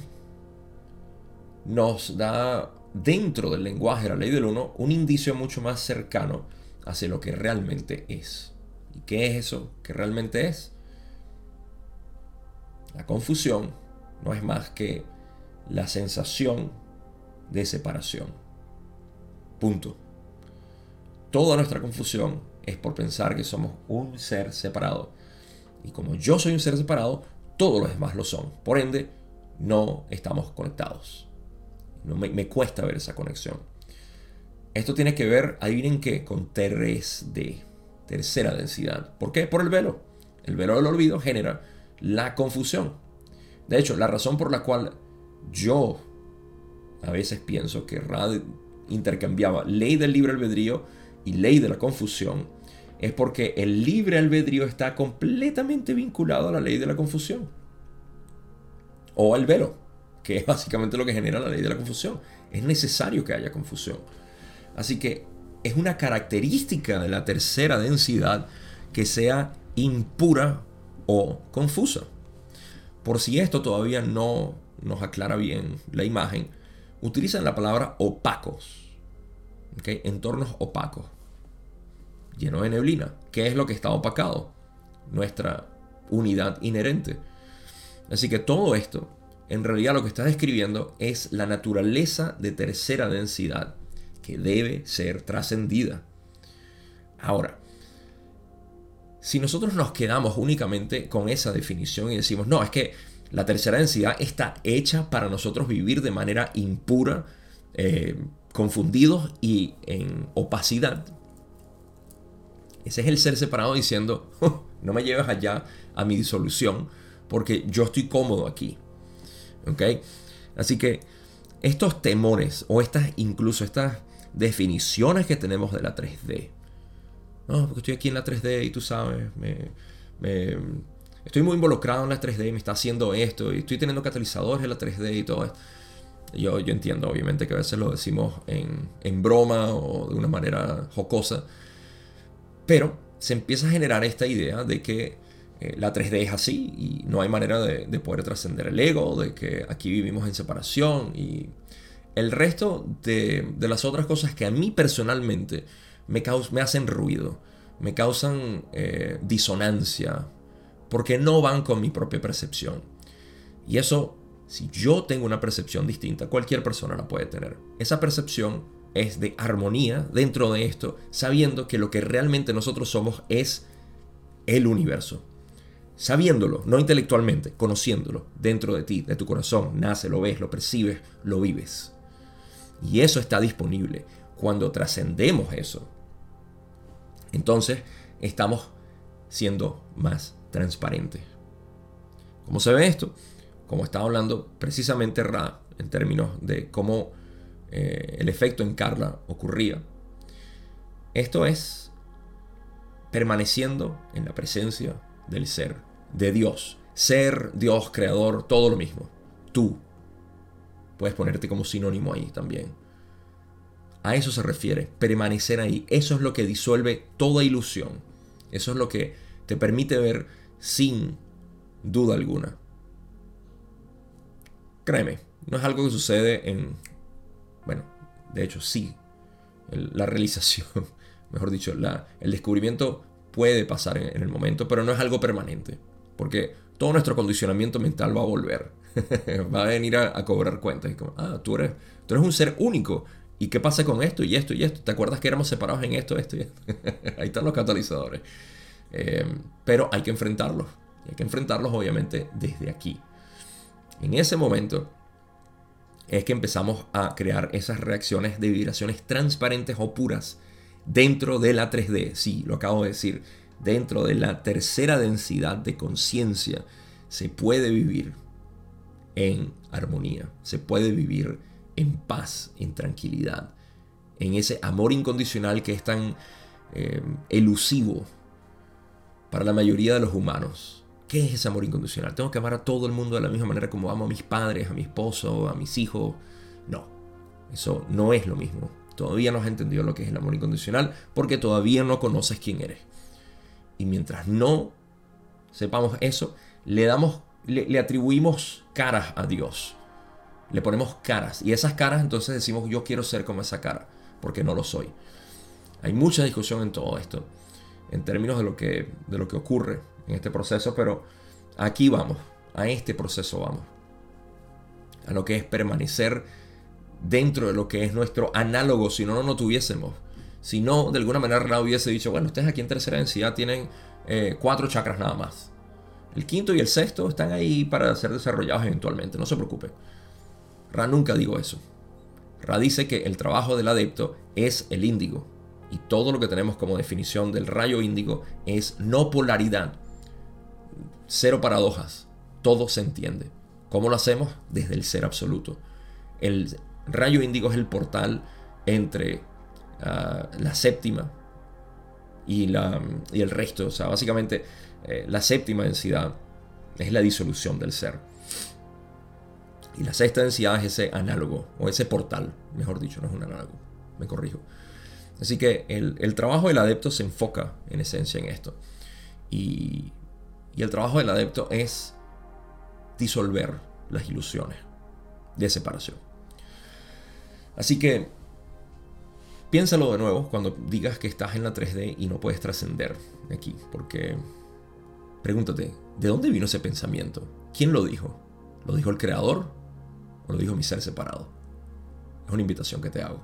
nos da dentro del lenguaje de la ley del uno un indicio mucho más cercano hacia lo que realmente es. ¿Y qué es eso que realmente es? La confusión no es más que la sensación de separación. Punto. Toda nuestra confusión es por pensar que somos un ser separado. Y como yo soy un ser separado, todos los demás lo son. Por ende, no estamos conectados. No me, cuesta ver esa conexión. Esto tiene que ver, adivinen qué, con 3D, tercera densidad. ¿Por qué? Por el velo. El velo del olvido genera la confusión. De hecho, la razón por la cual yo a veces pienso que Rad intercambiaba ley del libre albedrío y ley de la confusión es porque el libre albedrío está completamente vinculado a la ley de la confusión. O al velo, que es básicamente lo que genera la ley de la confusión. Es necesario que haya confusión. Así que es una característica de la tercera densidad que sea impura o confusa. Por si esto todavía no nos aclara bien la imagen, utilizan la palabra opacos. Entornos opacos lleno de neblina. ¿Qué es lo que está opacado? Nuestra unidad inherente. Así que todo esto, en realidad lo que está describiendo es la naturaleza de tercera densidad que debe ser trascendida. Ahora, si nosotros nos quedamos únicamente con esa definición y decimos, no, es que la tercera densidad está hecha para nosotros vivir de manera impura, eh, confundidos y en opacidad. Ese es el ser separado diciendo, oh, no me lleves allá a mi disolución porque yo estoy cómodo aquí. ¿Ok? Así que estos temores o estas incluso estas definiciones que tenemos de la 3D. No, porque estoy aquí en la 3D y tú sabes, me, estoy muy involucrado en la 3D y me está haciendo esto y estoy teniendo catalizadores en la 3D y todo esto. Yo, yo entiendo, obviamente, que a veces lo decimos en, en broma o de una manera jocosa, pero se empieza a generar esta idea de que eh, la 3D es así y no hay manera de, poder trascender el ego, de que aquí vivimos en separación y el resto de, las otras cosas que a mí personalmente me, hacen ruido, me causan eh, disonancia, porque no van con mi propia percepción. Y eso, si yo tengo una percepción distinta, cualquier persona la puede tener. Esa percepción es de armonía dentro de esto, sabiendo que lo que realmente nosotros somos es el universo sabiéndolo, no intelectualmente, conociéndolo dentro de ti, de tu corazón, nace, lo ves, lo percibes, lo vives. Y eso está disponible. Cuando trascendemos eso, entonces estamos siendo más transparentes. ¿Cómo se ve esto? Como estaba hablando precisamente Ra en términos de cómo eh, el efecto en Carla ocurría. Esto es permaneciendo en la presencia del ser de Dios. Ser, Dios, creador, todo lo mismo. Tú. Puedes ponerte como sinónimo ahí también. A eso se refiere, permanecer ahí. Eso es lo que disuelve toda ilusión. Eso es lo que te permite ver sin duda alguna. Créeme, no es algo que sucede en... Bueno, de hecho sí. la realización, [laughs] mejor dicho, el descubrimiento puede pasar en el momento, pero no es algo permanente. Porque todo nuestro condicionamiento mental va a volver. [laughs] va a venir a, cobrar cuentas. Y ah, tú eres, tú eres un ser único. ¿Y qué pasa con esto y esto y esto? ¿Te acuerdas que éramos separados en esto, esto y esto? [laughs] Ahí están los catalizadores. Eh, pero hay que enfrentarlos. Y hay que enfrentarlos obviamente desde aquí. En ese momento es que empezamos a crear esas reacciones de vibraciones transparentes o puras dentro de la 3D. Sí, lo acabo de decir dentro de la tercera densidad de conciencia, se puede vivir en armonía, se puede vivir en paz, en tranquilidad, en ese amor incondicional que es tan eh, elusivo para la mayoría de los humanos. ¿Qué es ese amor incondicional? ¿Tengo que amar a todo el mundo de la misma manera como amo a mis padres, a mi esposo, a mis hijos? No, eso no es lo mismo. Todavía no has entendido lo que es el amor incondicional porque todavía no conoces quién eres. Y mientras no sepamos eso, le damos, le, atribuimos caras a Dios. Le ponemos caras. Y esas caras entonces decimos yo quiero ser como esa cara, porque no lo soy. Hay mucha discusión en todo esto, en términos de lo que, de lo que ocurre en este proceso, pero aquí vamos, a este proceso vamos. A lo que es permanecer dentro de lo que es nuestro análogo, si no, no lo tuviésemos. Si no, de alguna manera Ra hubiese dicho, bueno, ustedes aquí en tercera densidad tienen eh, cuatro chakras nada más. El quinto y el sexto están ahí para ser desarrollados eventualmente, no se preocupen. Ra nunca digo eso. Ra dice que el trabajo del adepto es el índigo. Y todo lo que tenemos como definición del rayo índigo es no polaridad. Cero paradojas. Todo se entiende. ¿Cómo lo hacemos? Desde el ser absoluto. El rayo índigo es el portal entre la séptima y, la, y el resto. O sea, básicamente eh, la séptima densidad es la disolución del ser. Y la sexta densidad es ese análogo, o ese portal, mejor dicho, no es un análogo, me corrijo. Así que el, trabajo del adepto se enfoca en esencia en esto. Y, y el trabajo del adepto es disolver las ilusiones de separación. Así que Piénsalo de nuevo cuando digas que estás en la 3D y no puedes trascender de aquí, porque pregúntate, ¿de dónde vino ese pensamiento? ¿Quién lo dijo? ¿Lo dijo el creador o lo dijo mi ser separado? Es una invitación que te hago.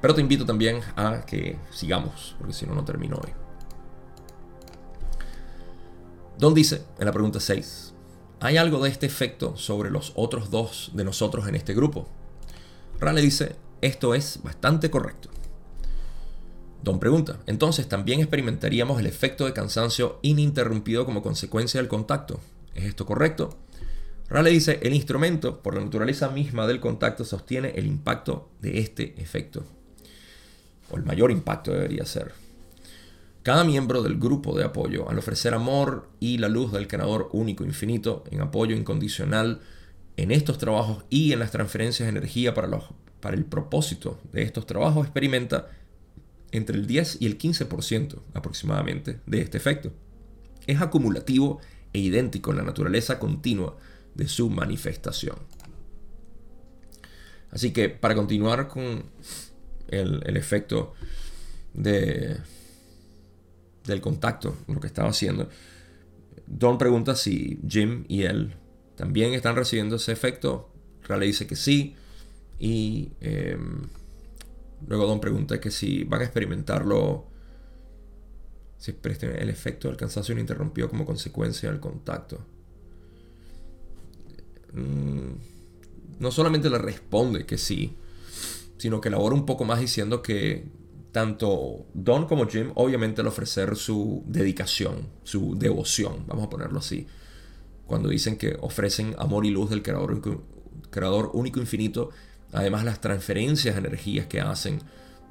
Pero te invito también a que sigamos, porque si no, no termino hoy. Don dice en la pregunta 6, ¿hay algo de este efecto sobre los otros dos de nosotros en este grupo? Rale dice, esto es bastante correcto. Don pregunta, entonces también experimentaríamos el efecto de cansancio ininterrumpido como consecuencia del contacto. ¿Es esto correcto? Rale dice, el instrumento, por la naturaleza misma del contacto, sostiene el impacto de este efecto. O el mayor impacto debería ser. Cada miembro del grupo de apoyo, al ofrecer amor y la luz del creador único infinito en apoyo incondicional en estos trabajos y en las transferencias de energía para, los, para el propósito de estos trabajos, experimenta entre el 10 y el 15% aproximadamente de este efecto. Es acumulativo e idéntico en la naturaleza continua de su manifestación. Así que para continuar con el, efecto de, del contacto, lo que estaba haciendo, Don pregunta si Jim y él también están recibiendo ese efecto. Raleigh dice que sí. Y em, Luego Don pregunta que si van a experimentarlo, si el efecto del cansancio ininterrumpido como consecuencia del contacto. Mm, no solamente le responde que sí, sino que elabora un poco más diciendo que tanto Don como Jim obviamente al ofrecer su dedicación, su devoción, vamos a ponerlo así, cuando dicen que ofrecen amor y luz del creador, creador único infinito, Además las transferencias de energías que hacen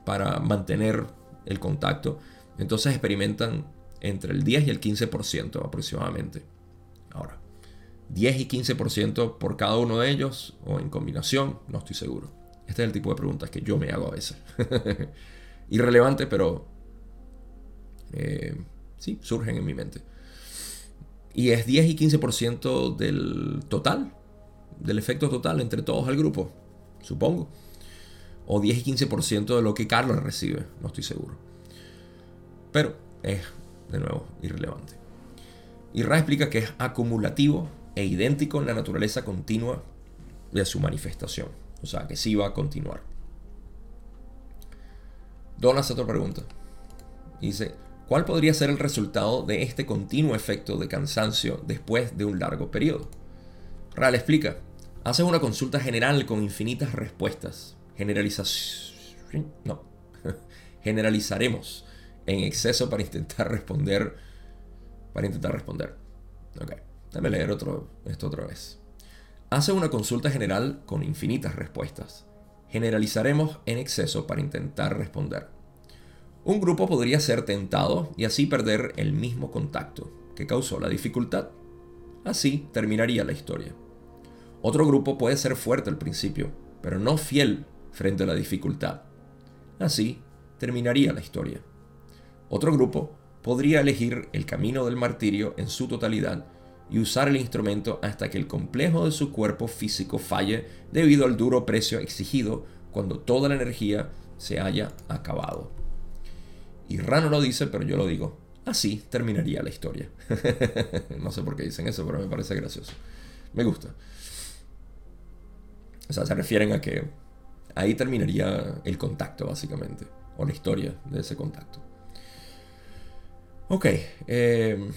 para mantener el contacto. Entonces experimentan entre el 10 y el 15% aproximadamente. Ahora, 10 y 15% por cada uno de ellos o en combinación, no estoy seguro. Este es el tipo de preguntas que yo me hago a veces. [laughs] Irrelevante, pero eh, sí, surgen en mi mente. Y es 10 y 15% del total, del efecto total entre todos el grupo supongo. O 10 y 15% de lo que Carlos recibe, no estoy seguro. Pero es, de nuevo, irrelevante. Y Ra explica que es acumulativo e idéntico en la naturaleza continua de su manifestación. O sea, que sí va a continuar. Don hace otra pregunta. Dice, ¿cuál podría ser el resultado de este continuo efecto de cansancio después de un largo periodo? Ra le explica, Haces una consulta general con infinitas respuestas. Generalización. No. [laughs] Generalizaremos en exceso para intentar responder. Para intentar responder. Ok. Déjame leer otro, esto otra vez. Hace una consulta general con infinitas respuestas. Generalizaremos en exceso para intentar responder. Un grupo podría ser tentado y así perder el mismo contacto que causó la dificultad. Así terminaría la historia. Otro grupo puede ser fuerte al principio, pero no fiel frente a la dificultad. Así terminaría la historia. Otro grupo podría elegir el camino del martirio en su totalidad y usar el instrumento hasta que el complejo de su cuerpo físico falle debido al duro precio exigido cuando toda la energía se haya acabado. Y Rano lo dice, pero yo lo digo. Así terminaría la historia. [laughs] no sé por qué dicen eso, pero me parece gracioso. Me gusta. O sea, se refieren a que ahí terminaría el contacto, básicamente, o la historia de ese contacto. Ok. Eh,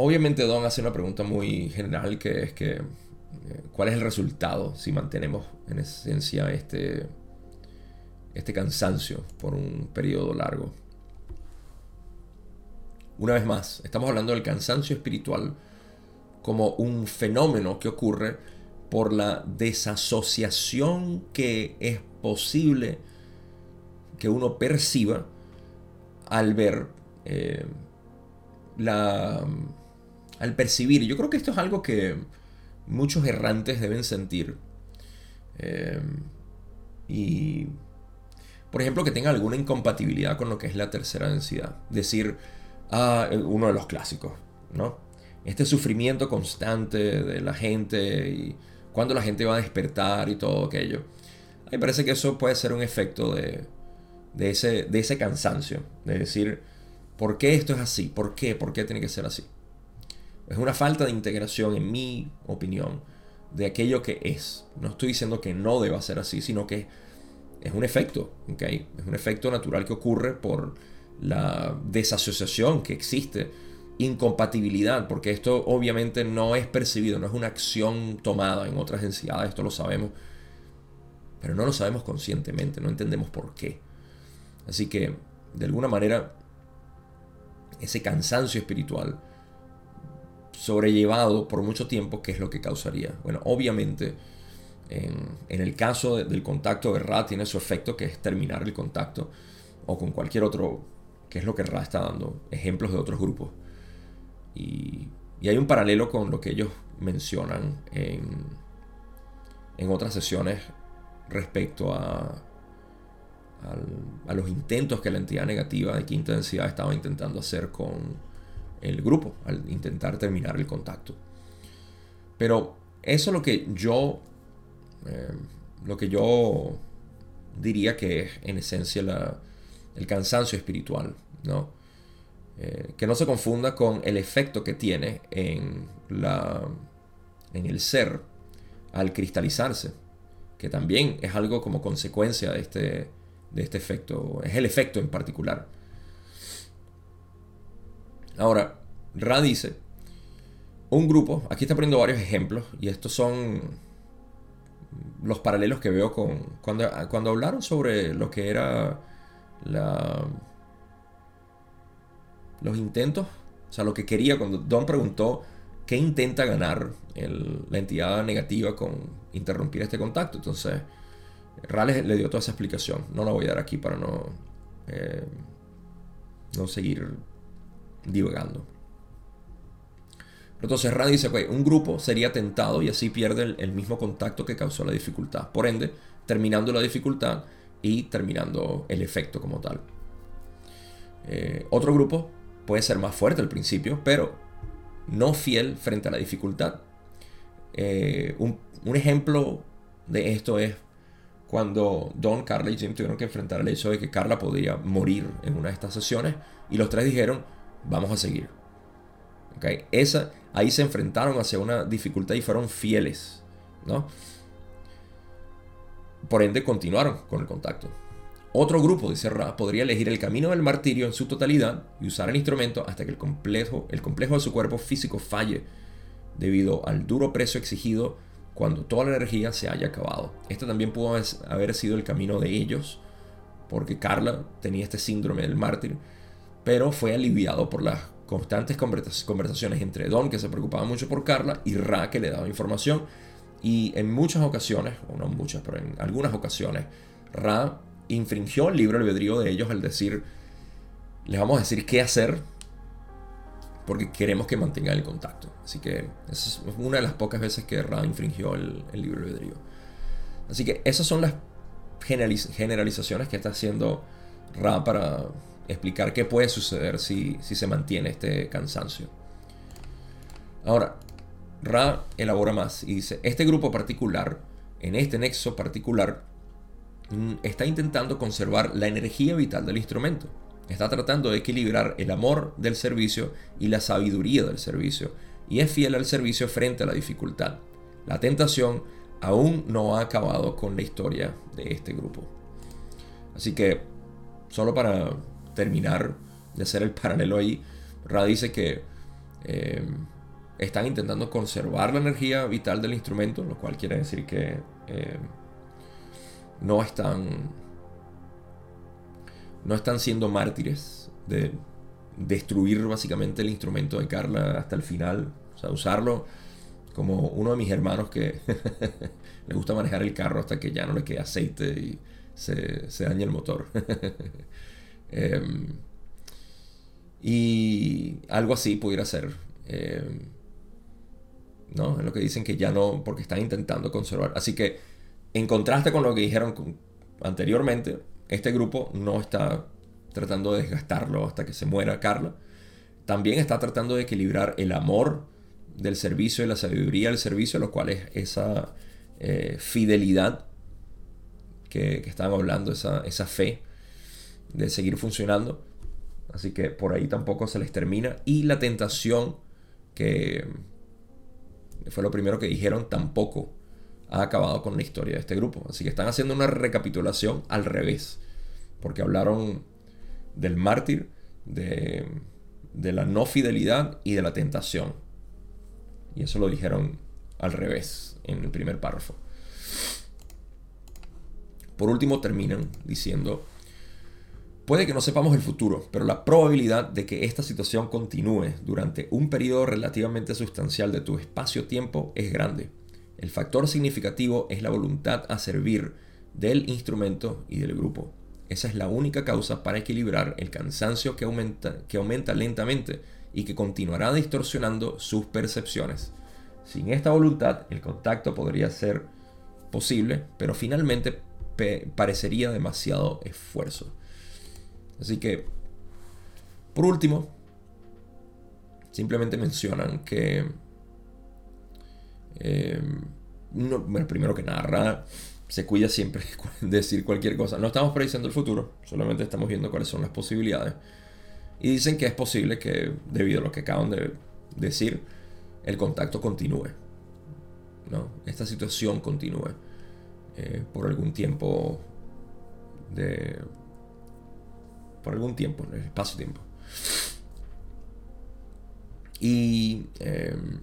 obviamente Don hace una pregunta muy general que es que, eh, ¿cuál es el resultado si mantenemos en esencia este, este cansancio por un periodo largo? Una vez más, estamos hablando del cansancio espiritual como un fenómeno que ocurre por la desasociación que es posible que uno perciba al ver eh, la al percibir yo creo que esto es algo que muchos errantes deben sentir eh, y por ejemplo que tenga alguna incompatibilidad con lo que es la tercera densidad decir ah, uno de los clásicos no este sufrimiento constante de la gente y cuándo la gente va a despertar y todo aquello. A mí me parece que eso puede ser un efecto de, ese, de ese cansancio, de decir, ¿por qué esto es así? ¿Por qué? ¿Por qué tiene que ser así? Es una falta de integración, en mi opinión, de aquello que es. No estoy diciendo que no deba ser así, sino que es un efecto, ¿ok? Es un efecto natural que ocurre por la desasociación que existe incompatibilidad, porque esto obviamente no es percibido, no es una acción tomada en otras densidades, esto lo sabemos, pero no lo sabemos conscientemente, no entendemos por qué. Así que, de alguna manera, ese cansancio espiritual sobrellevado por mucho tiempo, ¿qué es lo que causaría? Bueno, obviamente, en, el caso del contacto de Ra, tiene su efecto, que es terminar el contacto, o con cualquier otro, que es lo que Ra está dando, ejemplos de otros grupos. Y, hay un paralelo con lo que ellos mencionan en, en otras sesiones respecto a, a los intentos que la entidad negativa de quinta densidad estaba intentando hacer con el grupo al intentar terminar el contacto. Pero eso es lo que yo, eh, lo que yo diría que es en esencia el cansancio espiritual, ¿no? Eh, que no se confunda con el efecto que tiene en, la, en el ser al cristalizarse, que también es algo como consecuencia de este, de este efecto, es el efecto en particular. Ahora, Ra dice, un grupo, aquí está poniendo varios ejemplos, y estos son los paralelos que veo con cuando, cuando hablaron sobre lo que era la, los intentos, o sea, lo que quería, cuando Don preguntó qué intenta ganar la entidad negativa con interrumpir este contacto, entonces Rales le dio toda esa explicación. No la voy a dar aquí para no, eh, no seguir divagando. Entonces Ra dice, que un grupo sería tentado y así pierde el, mismo contacto que causó la dificultad. Por ende, terminando la dificultad y terminando el efecto como tal. Eh, otro grupo puede ser más fuerte al principio, pero no fiel frente a la dificultad. Eh, un, un ejemplo de esto es cuando Don, Carla y Jim tuvieron que enfrentar el hecho de que Carla podría morir en una de estas sesiones y los tres dijeron, vamos a seguir. ¿Okay? Esa, ahí se enfrentaron hacia una dificultad y fueron fieles. ¿no? Por ende, continuaron con el contacto. Otro grupo, dice Ra, podría elegir el camino del martirio en su totalidad y usar el instrumento hasta que el complejo, el complejo de su cuerpo físico falle debido al duro precio exigido cuando toda la energía se haya acabado. Este también pudo haber sido el camino de ellos, porque Carla tenía este síndrome del mártir, pero fue aliviado por las constantes conversaciones entre Don, que se preocupaba mucho por Carla, y Ra, que le daba información. Y en muchas ocasiones, o no muchas, pero en algunas ocasiones, Ra infringió el libro albedrío de ellos al decir, les vamos a decir qué hacer porque queremos que mantengan el contacto. Así que esa es una de las pocas veces que Ra infringió el, el libro albedrío. Así que esas son las generalizaciones que está haciendo Ra para explicar qué puede suceder si, si se mantiene este cansancio. Ahora, Ra elabora más y dice, este grupo particular, en este nexo particular, mm, está intentando conservar la energía vital del instrumento Está tratando de equilibrar el amor del servicio y la sabiduría del servicio. Y es fiel al servicio frente a la dificultad. La tentación aún no ha acabado con la historia de este grupo. Así que, solo para terminar de hacer el paralelo ahí, Ra dice que eh, están intentando conservar la energía vital del instrumento, lo cual quiere decir que eh, no están no están siendo mártires de destruir básicamente el instrumento de Carla hasta el final, o sea, usarlo como uno de mis hermanos que [laughs] le gusta manejar el carro hasta que ya no le queda aceite y se, se daña el motor. [laughs] Em, y algo así pudiera ser. Em, ¿No? Es lo que dicen que ya no, porque están intentando conservar. Así que, en contraste con lo que dijeron anteriormente, este grupo no está tratando de desgastarlo hasta que se muera Carla. También está tratando de equilibrar el amor del servicio y la sabiduría del servicio, lo cual es esa eh, fidelidad que, que estaban hablando, esa, esa fe de seguir funcionando. Así que por ahí tampoco se les termina. Y la tentación, que fue lo primero que dijeron, tampoco ha acabado con la historia de este grupo. Así que están haciendo una recapitulación al revés. Porque hablaron del mártir, de, la no fidelidad y de la tentación. Y eso lo dijeron al revés en el primer párrafo. por último terminan diciendo, puede que no sepamos el futuro, pero la probabilidad de que esta situación continúe durante un periodo relativamente sustancial de tu espacio-tiempo es grande. El factor significativo es la voluntad a servir del instrumento y del grupo. Esa es la única causa para equilibrar el cansancio que aumenta, que aumenta lentamente y que continuará distorsionando sus percepciones. Sin esta voluntad, el contacto podría ser posible, pero finalmente parecería demasiado esfuerzo. Así que, por último, simplemente mencionan que, eh, primero que nada, se cuida siempre [laughs] de decir cualquier cosa. No estamos prediciendo el futuro, solamente estamos viendo cuáles son las posibilidades. Y dicen que es posible que, debido a lo que acaban de decir, el contacto continúe. ¿no? Esta situación continúe eh, por algún tiempo de... por algún tiempo, en el espacio-tiempo. Y em,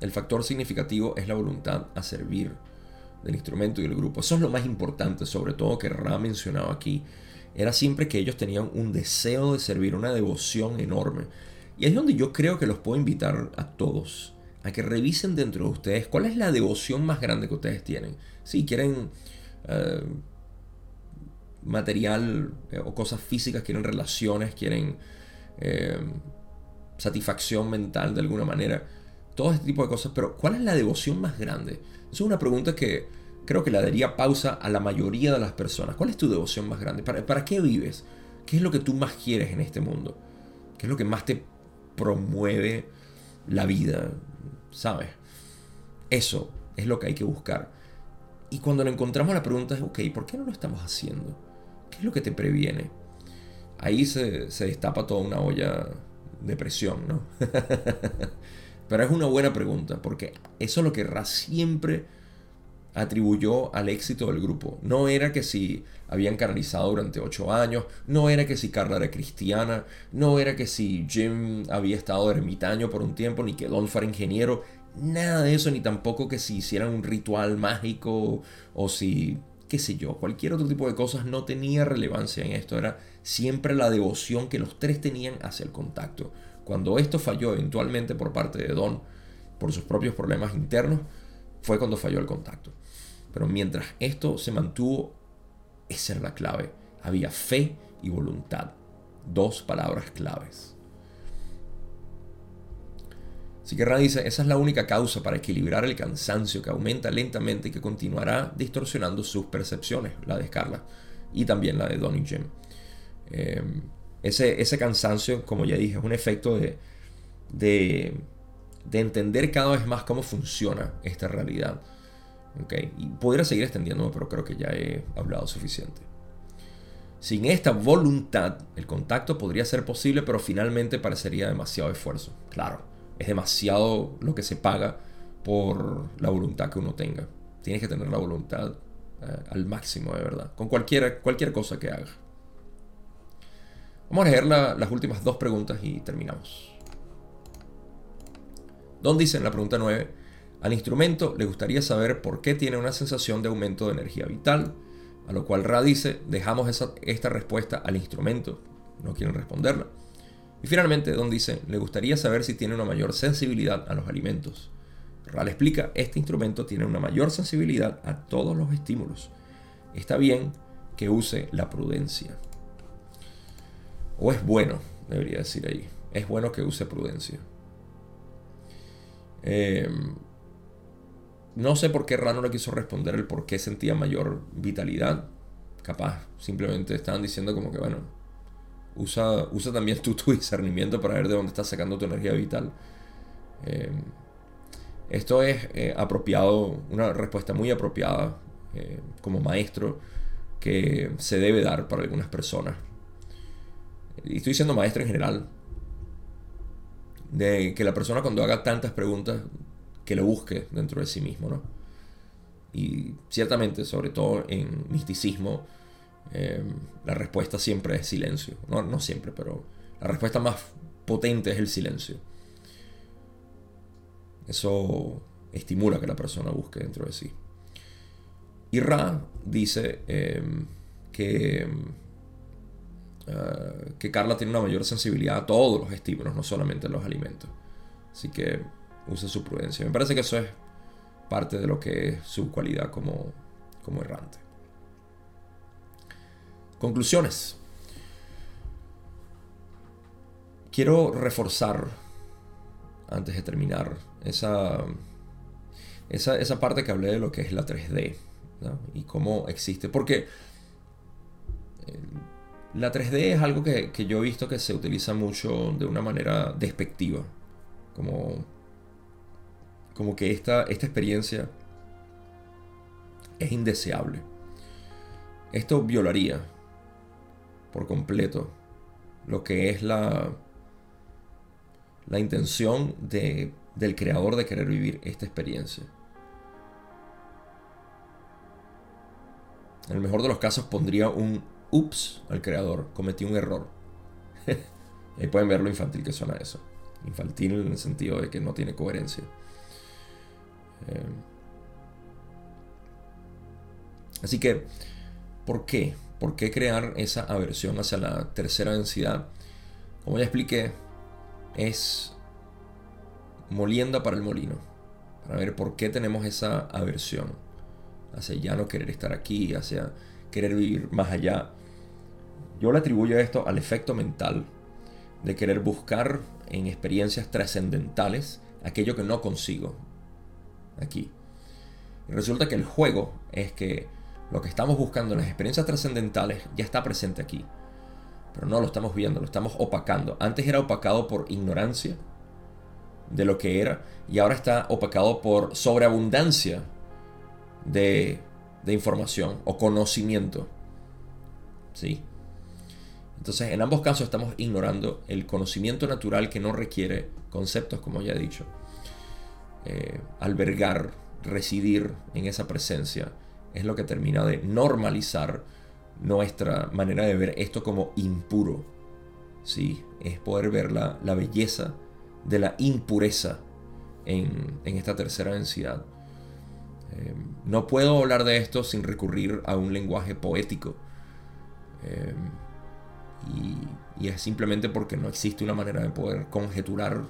el factor significativo es la voluntad a servir del instrumento y del grupo. Eso es lo más importante, sobre todo que Ra ha mencionado aquí. Era siempre que ellos tenían un deseo de servir, una devoción enorme. Y es donde yo creo que los puedo invitar a todos a que revisen dentro de ustedes cuál es la devoción más grande que ustedes tienen. Si quieren eh, material eh, o cosas físicas, quieren relaciones, quieren eh, satisfacción mental de alguna manera todo este tipo de cosas, pero ¿cuál es la devoción más grande? Esa es una pregunta que creo que le daría pausa a la mayoría de las personas. ¿Cuál es tu devoción más grande? ¿Para, ¿Para qué vives? ¿Qué es lo que tú más quieres en este mundo? ¿Qué es lo que más te promueve la vida? ¿Sabes? Eso es lo que hay que buscar. Y cuando lo encontramos la pregunta es, ok, ¿por qué no lo estamos haciendo? ¿Qué es lo que te previene? Ahí se, destapa toda una olla de presión, ¿no? [laughs] Pero es una buena pregunta, porque eso es lo que Ra siempre atribuyó al éxito del grupo. No era que si habían canalizado durante ocho años, no era que si Carla era cristiana, no era que si Jim había estado ermitaño por un tiempo, ni que Don fuera ingeniero, nada de eso, ni tampoco que si hicieran un ritual mágico o si, qué sé yo, cualquier otro tipo de cosas no tenía relevancia en esto, era siempre la devoción que los tres tenían hacia el contacto. Cuando esto falló eventualmente por parte de Don, por sus propios problemas internos, fue cuando falló el contacto. Pero mientras esto se mantuvo, esa era la clave. Había fe y voluntad. Dos palabras claves. Así que Ra dice, esa es la única causa para equilibrar el cansancio que aumenta lentamente y que continuará distorsionando sus percepciones, la de Scarla y también la de Don y Jim. Eh, ese, cansancio, como ya dije, es un efecto de, de, entender cada vez más cómo funciona esta realidad. ¿Okay? Y podría seguir extendiéndome, pero creo que ya he hablado suficiente. Sin esta voluntad, el contacto podría ser posible, pero finalmente parecería demasiado esfuerzo. Claro, es demasiado lo que se paga por la voluntad que uno tenga. Tienes que tener la voluntad eh, al máximo, de verdad, con cualquier, cualquier cosa que haga. Vamos a leer las últimas dos preguntas y terminamos. Don dice en la pregunta 9, al instrumento le gustaría saber por qué tiene una sensación de aumento de energía vital, a lo cual Ra dice, dejamos esta respuesta al instrumento, no quieren responderla. Y finalmente Don dice, le gustaría saber si tiene una mayor sensibilidad a los alimentos. Ra le explica, este instrumento tiene una mayor sensibilidad a todos los estímulos. Está bien que use la prudencia. O es bueno, debería decir ahí. Es bueno que use prudencia. Em, no sé por qué Rano le quiso responder el por qué sentía mayor vitalidad. Capaz, simplemente estaban diciendo como que, bueno, usa, usa también [laughs] tu discernimiento para ver de dónde estás sacando tu energía vital. Em, esto es eh, apropiado, una respuesta muy apropiada eh, como maestro que se debe dar para algunas personas y estoy siendo maestro en general, de que la persona cuando haga tantas preguntas, que lo busque dentro de sí mismo, ¿no? Y ciertamente, sobre todo en misticismo, eh, la respuesta siempre es silencio. No, no siempre, pero la respuesta más potente es el silencio. Eso estimula que la persona busque dentro de sí. Y Ra dice em, que, em, ah, que Carla tiene una mayor sensibilidad a todos los estímulos, no solamente los alimentos. Así que use su prudencia. Me parece que eso es parte de lo que es su cualidad como, como errante. Conclusiones. Quiero reforzar, antes de terminar, esa, esa, parte que hablé de lo que es la 3D y cómo existe. Porque eh, la 3D es algo que, yo he visto que se utiliza mucho de una manera despectiva. Como, como que esta, esta experiencia es indeseable. Esto violaría por completo lo que es la, la intención de, del creador de querer vivir esta experiencia. En el mejor de los casos pondría un ups al creador, cometí un error. [laughs] Ahí pueden ver lo infantil que suena eso. Infantil en el sentido de que no tiene coherencia. Eh, así que, ¿por qué? ¿Por qué crear esa aversión hacia la tercera densidad? Como ya expliqué, es molienda para el molino. Para ver por qué tenemos esa aversión hacia ya no querer estar aquí, hacia querer vivir más allá. Yo le atribuyo esto al efecto mental de querer buscar en experiencias trascendentales aquello que no consigo aquí. Y resulta que el juego es que lo que estamos buscando en las experiencias trascendentales ya está presente aquí. Pero no lo estamos viendo, lo estamos opacando. Antes era opacado por ignorancia de lo que era y ahora está opacado por sobreabundancia de, información o conocimiento. ¿Sí? Entonces, en ambos casos estamos ignorando el conocimiento natural que no requiere conceptos, como ya he dicho. Eh, albergar, residir en esa presencia, es lo que termina de normalizar nuestra manera de ver esto como impuro. ¿sí? Es poder ver la, belleza de la impureza en, esta tercera densidad. Eh, no puedo hablar de esto sin recurrir a un lenguaje poético. Eh, y, y, es simplemente porque no existe una manera de poder conjeturar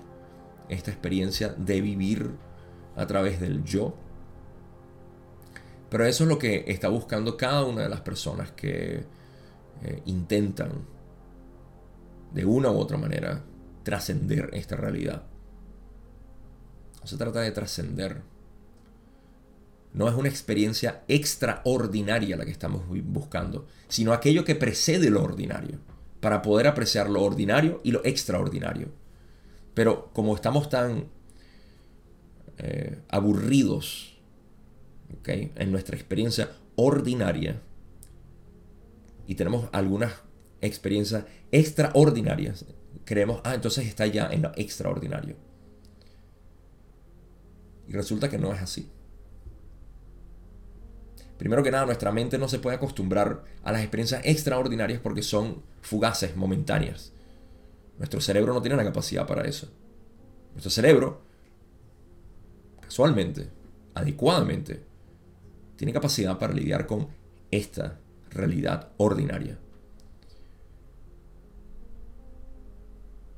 esta experiencia de vivir a través del yo pero eso es lo que está buscando cada una de las personas que eh, intentan de una u otra manera trascender esta realidad. No se trata de trascender. No es una experiencia extraordinaria la que estamos buscando, sino aquello que precede lo ordinario, para poder apreciar lo ordinario y lo extraordinario. Pero como estamos tan eh, aburridos en nuestra experiencia ordinaria y tenemos algunas experiencias extraordinarias, creemos, ah, entonces está ya en lo extraordinario. Y resulta que no es así. Primero que nada, nuestra mente no se puede acostumbrar a las experiencias extraordinarias porque son fugaces, momentáneas. Nuestro cerebro no tiene la capacidad para eso. Nuestro cerebro, casualmente, adecuadamente, tiene capacidad para lidiar con esta realidad ordinaria.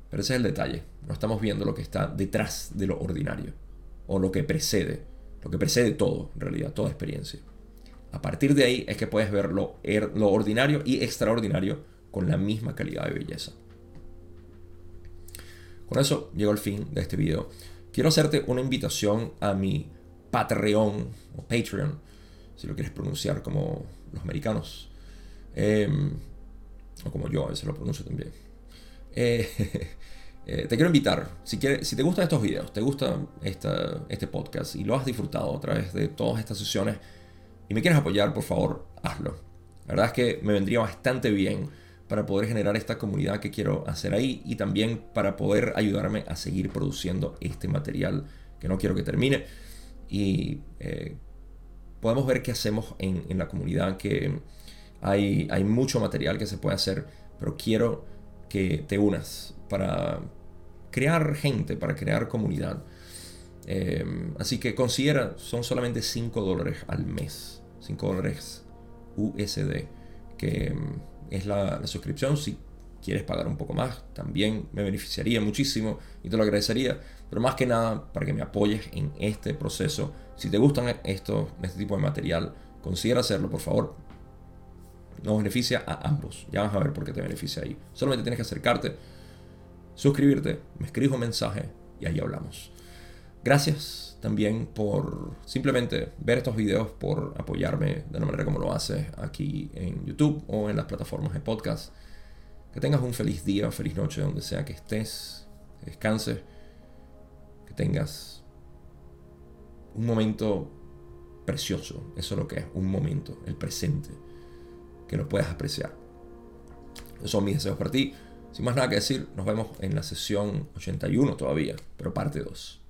Pero ese es el detalle. No estamos viendo lo que está detrás de lo ordinario. O lo que precede. Lo que precede todo, en realidad, toda experiencia. A partir de ahí es que puedes ver lo, er, ordinario y extraordinario con la misma calidad de belleza. Con eso llego al fin de este video. Quiero hacerte una invitación a mi Patreon o Patreon si lo quieres pronunciar como los americanos, em, o como yo a veces lo pronuncio también. Eh, [laughs] eh, te quiero invitar, si, quieres, si te gustan estos videos, te gusta este podcast y lo has disfrutado a través de todas estas sesiones y me quieres apoyar, por favor, hazlo. La verdad es que me vendría bastante bien para poder generar esta comunidad que quiero hacer ahí y también para poder ayudarme a seguir produciendo este material que no quiero que termine y eh, podemos ver qué hacemos en, la comunidad, que hay, hay mucho material que se puede hacer, pero quiero que te unas para crear gente, para crear comunidad. Eh, así que considera, son solamente 5 dólares al mes 5 dólares USD, que mm, es la, la suscripción. Si quieres pagar un poco más, también me beneficiaría muchísimo y te lo agradecería. Pero más que nada, para que me apoyes en este proceso. Si te gustan esto, este tipo de material, considera hacerlo, por favor. Nos beneficia a ambos. Ya vas a ver por qué te beneficia ahí. Solamente tienes que acercarte, suscribirte, me escribes un mensaje y ahí hablamos. Gracias también por simplemente ver estos videos, por apoyarme de la manera como lo haces aquí en YouTube o en las plataformas de podcast. Que tengas un feliz día, feliz noche, donde sea que estés, que descanses, que tengas un momento precioso. Eso es lo que es, un momento, el presente, que lo puedas apreciar. Esos son mis deseos para ti. Sin más nada que decir, nos vemos en la sesión 81 todavía, pero parte 2.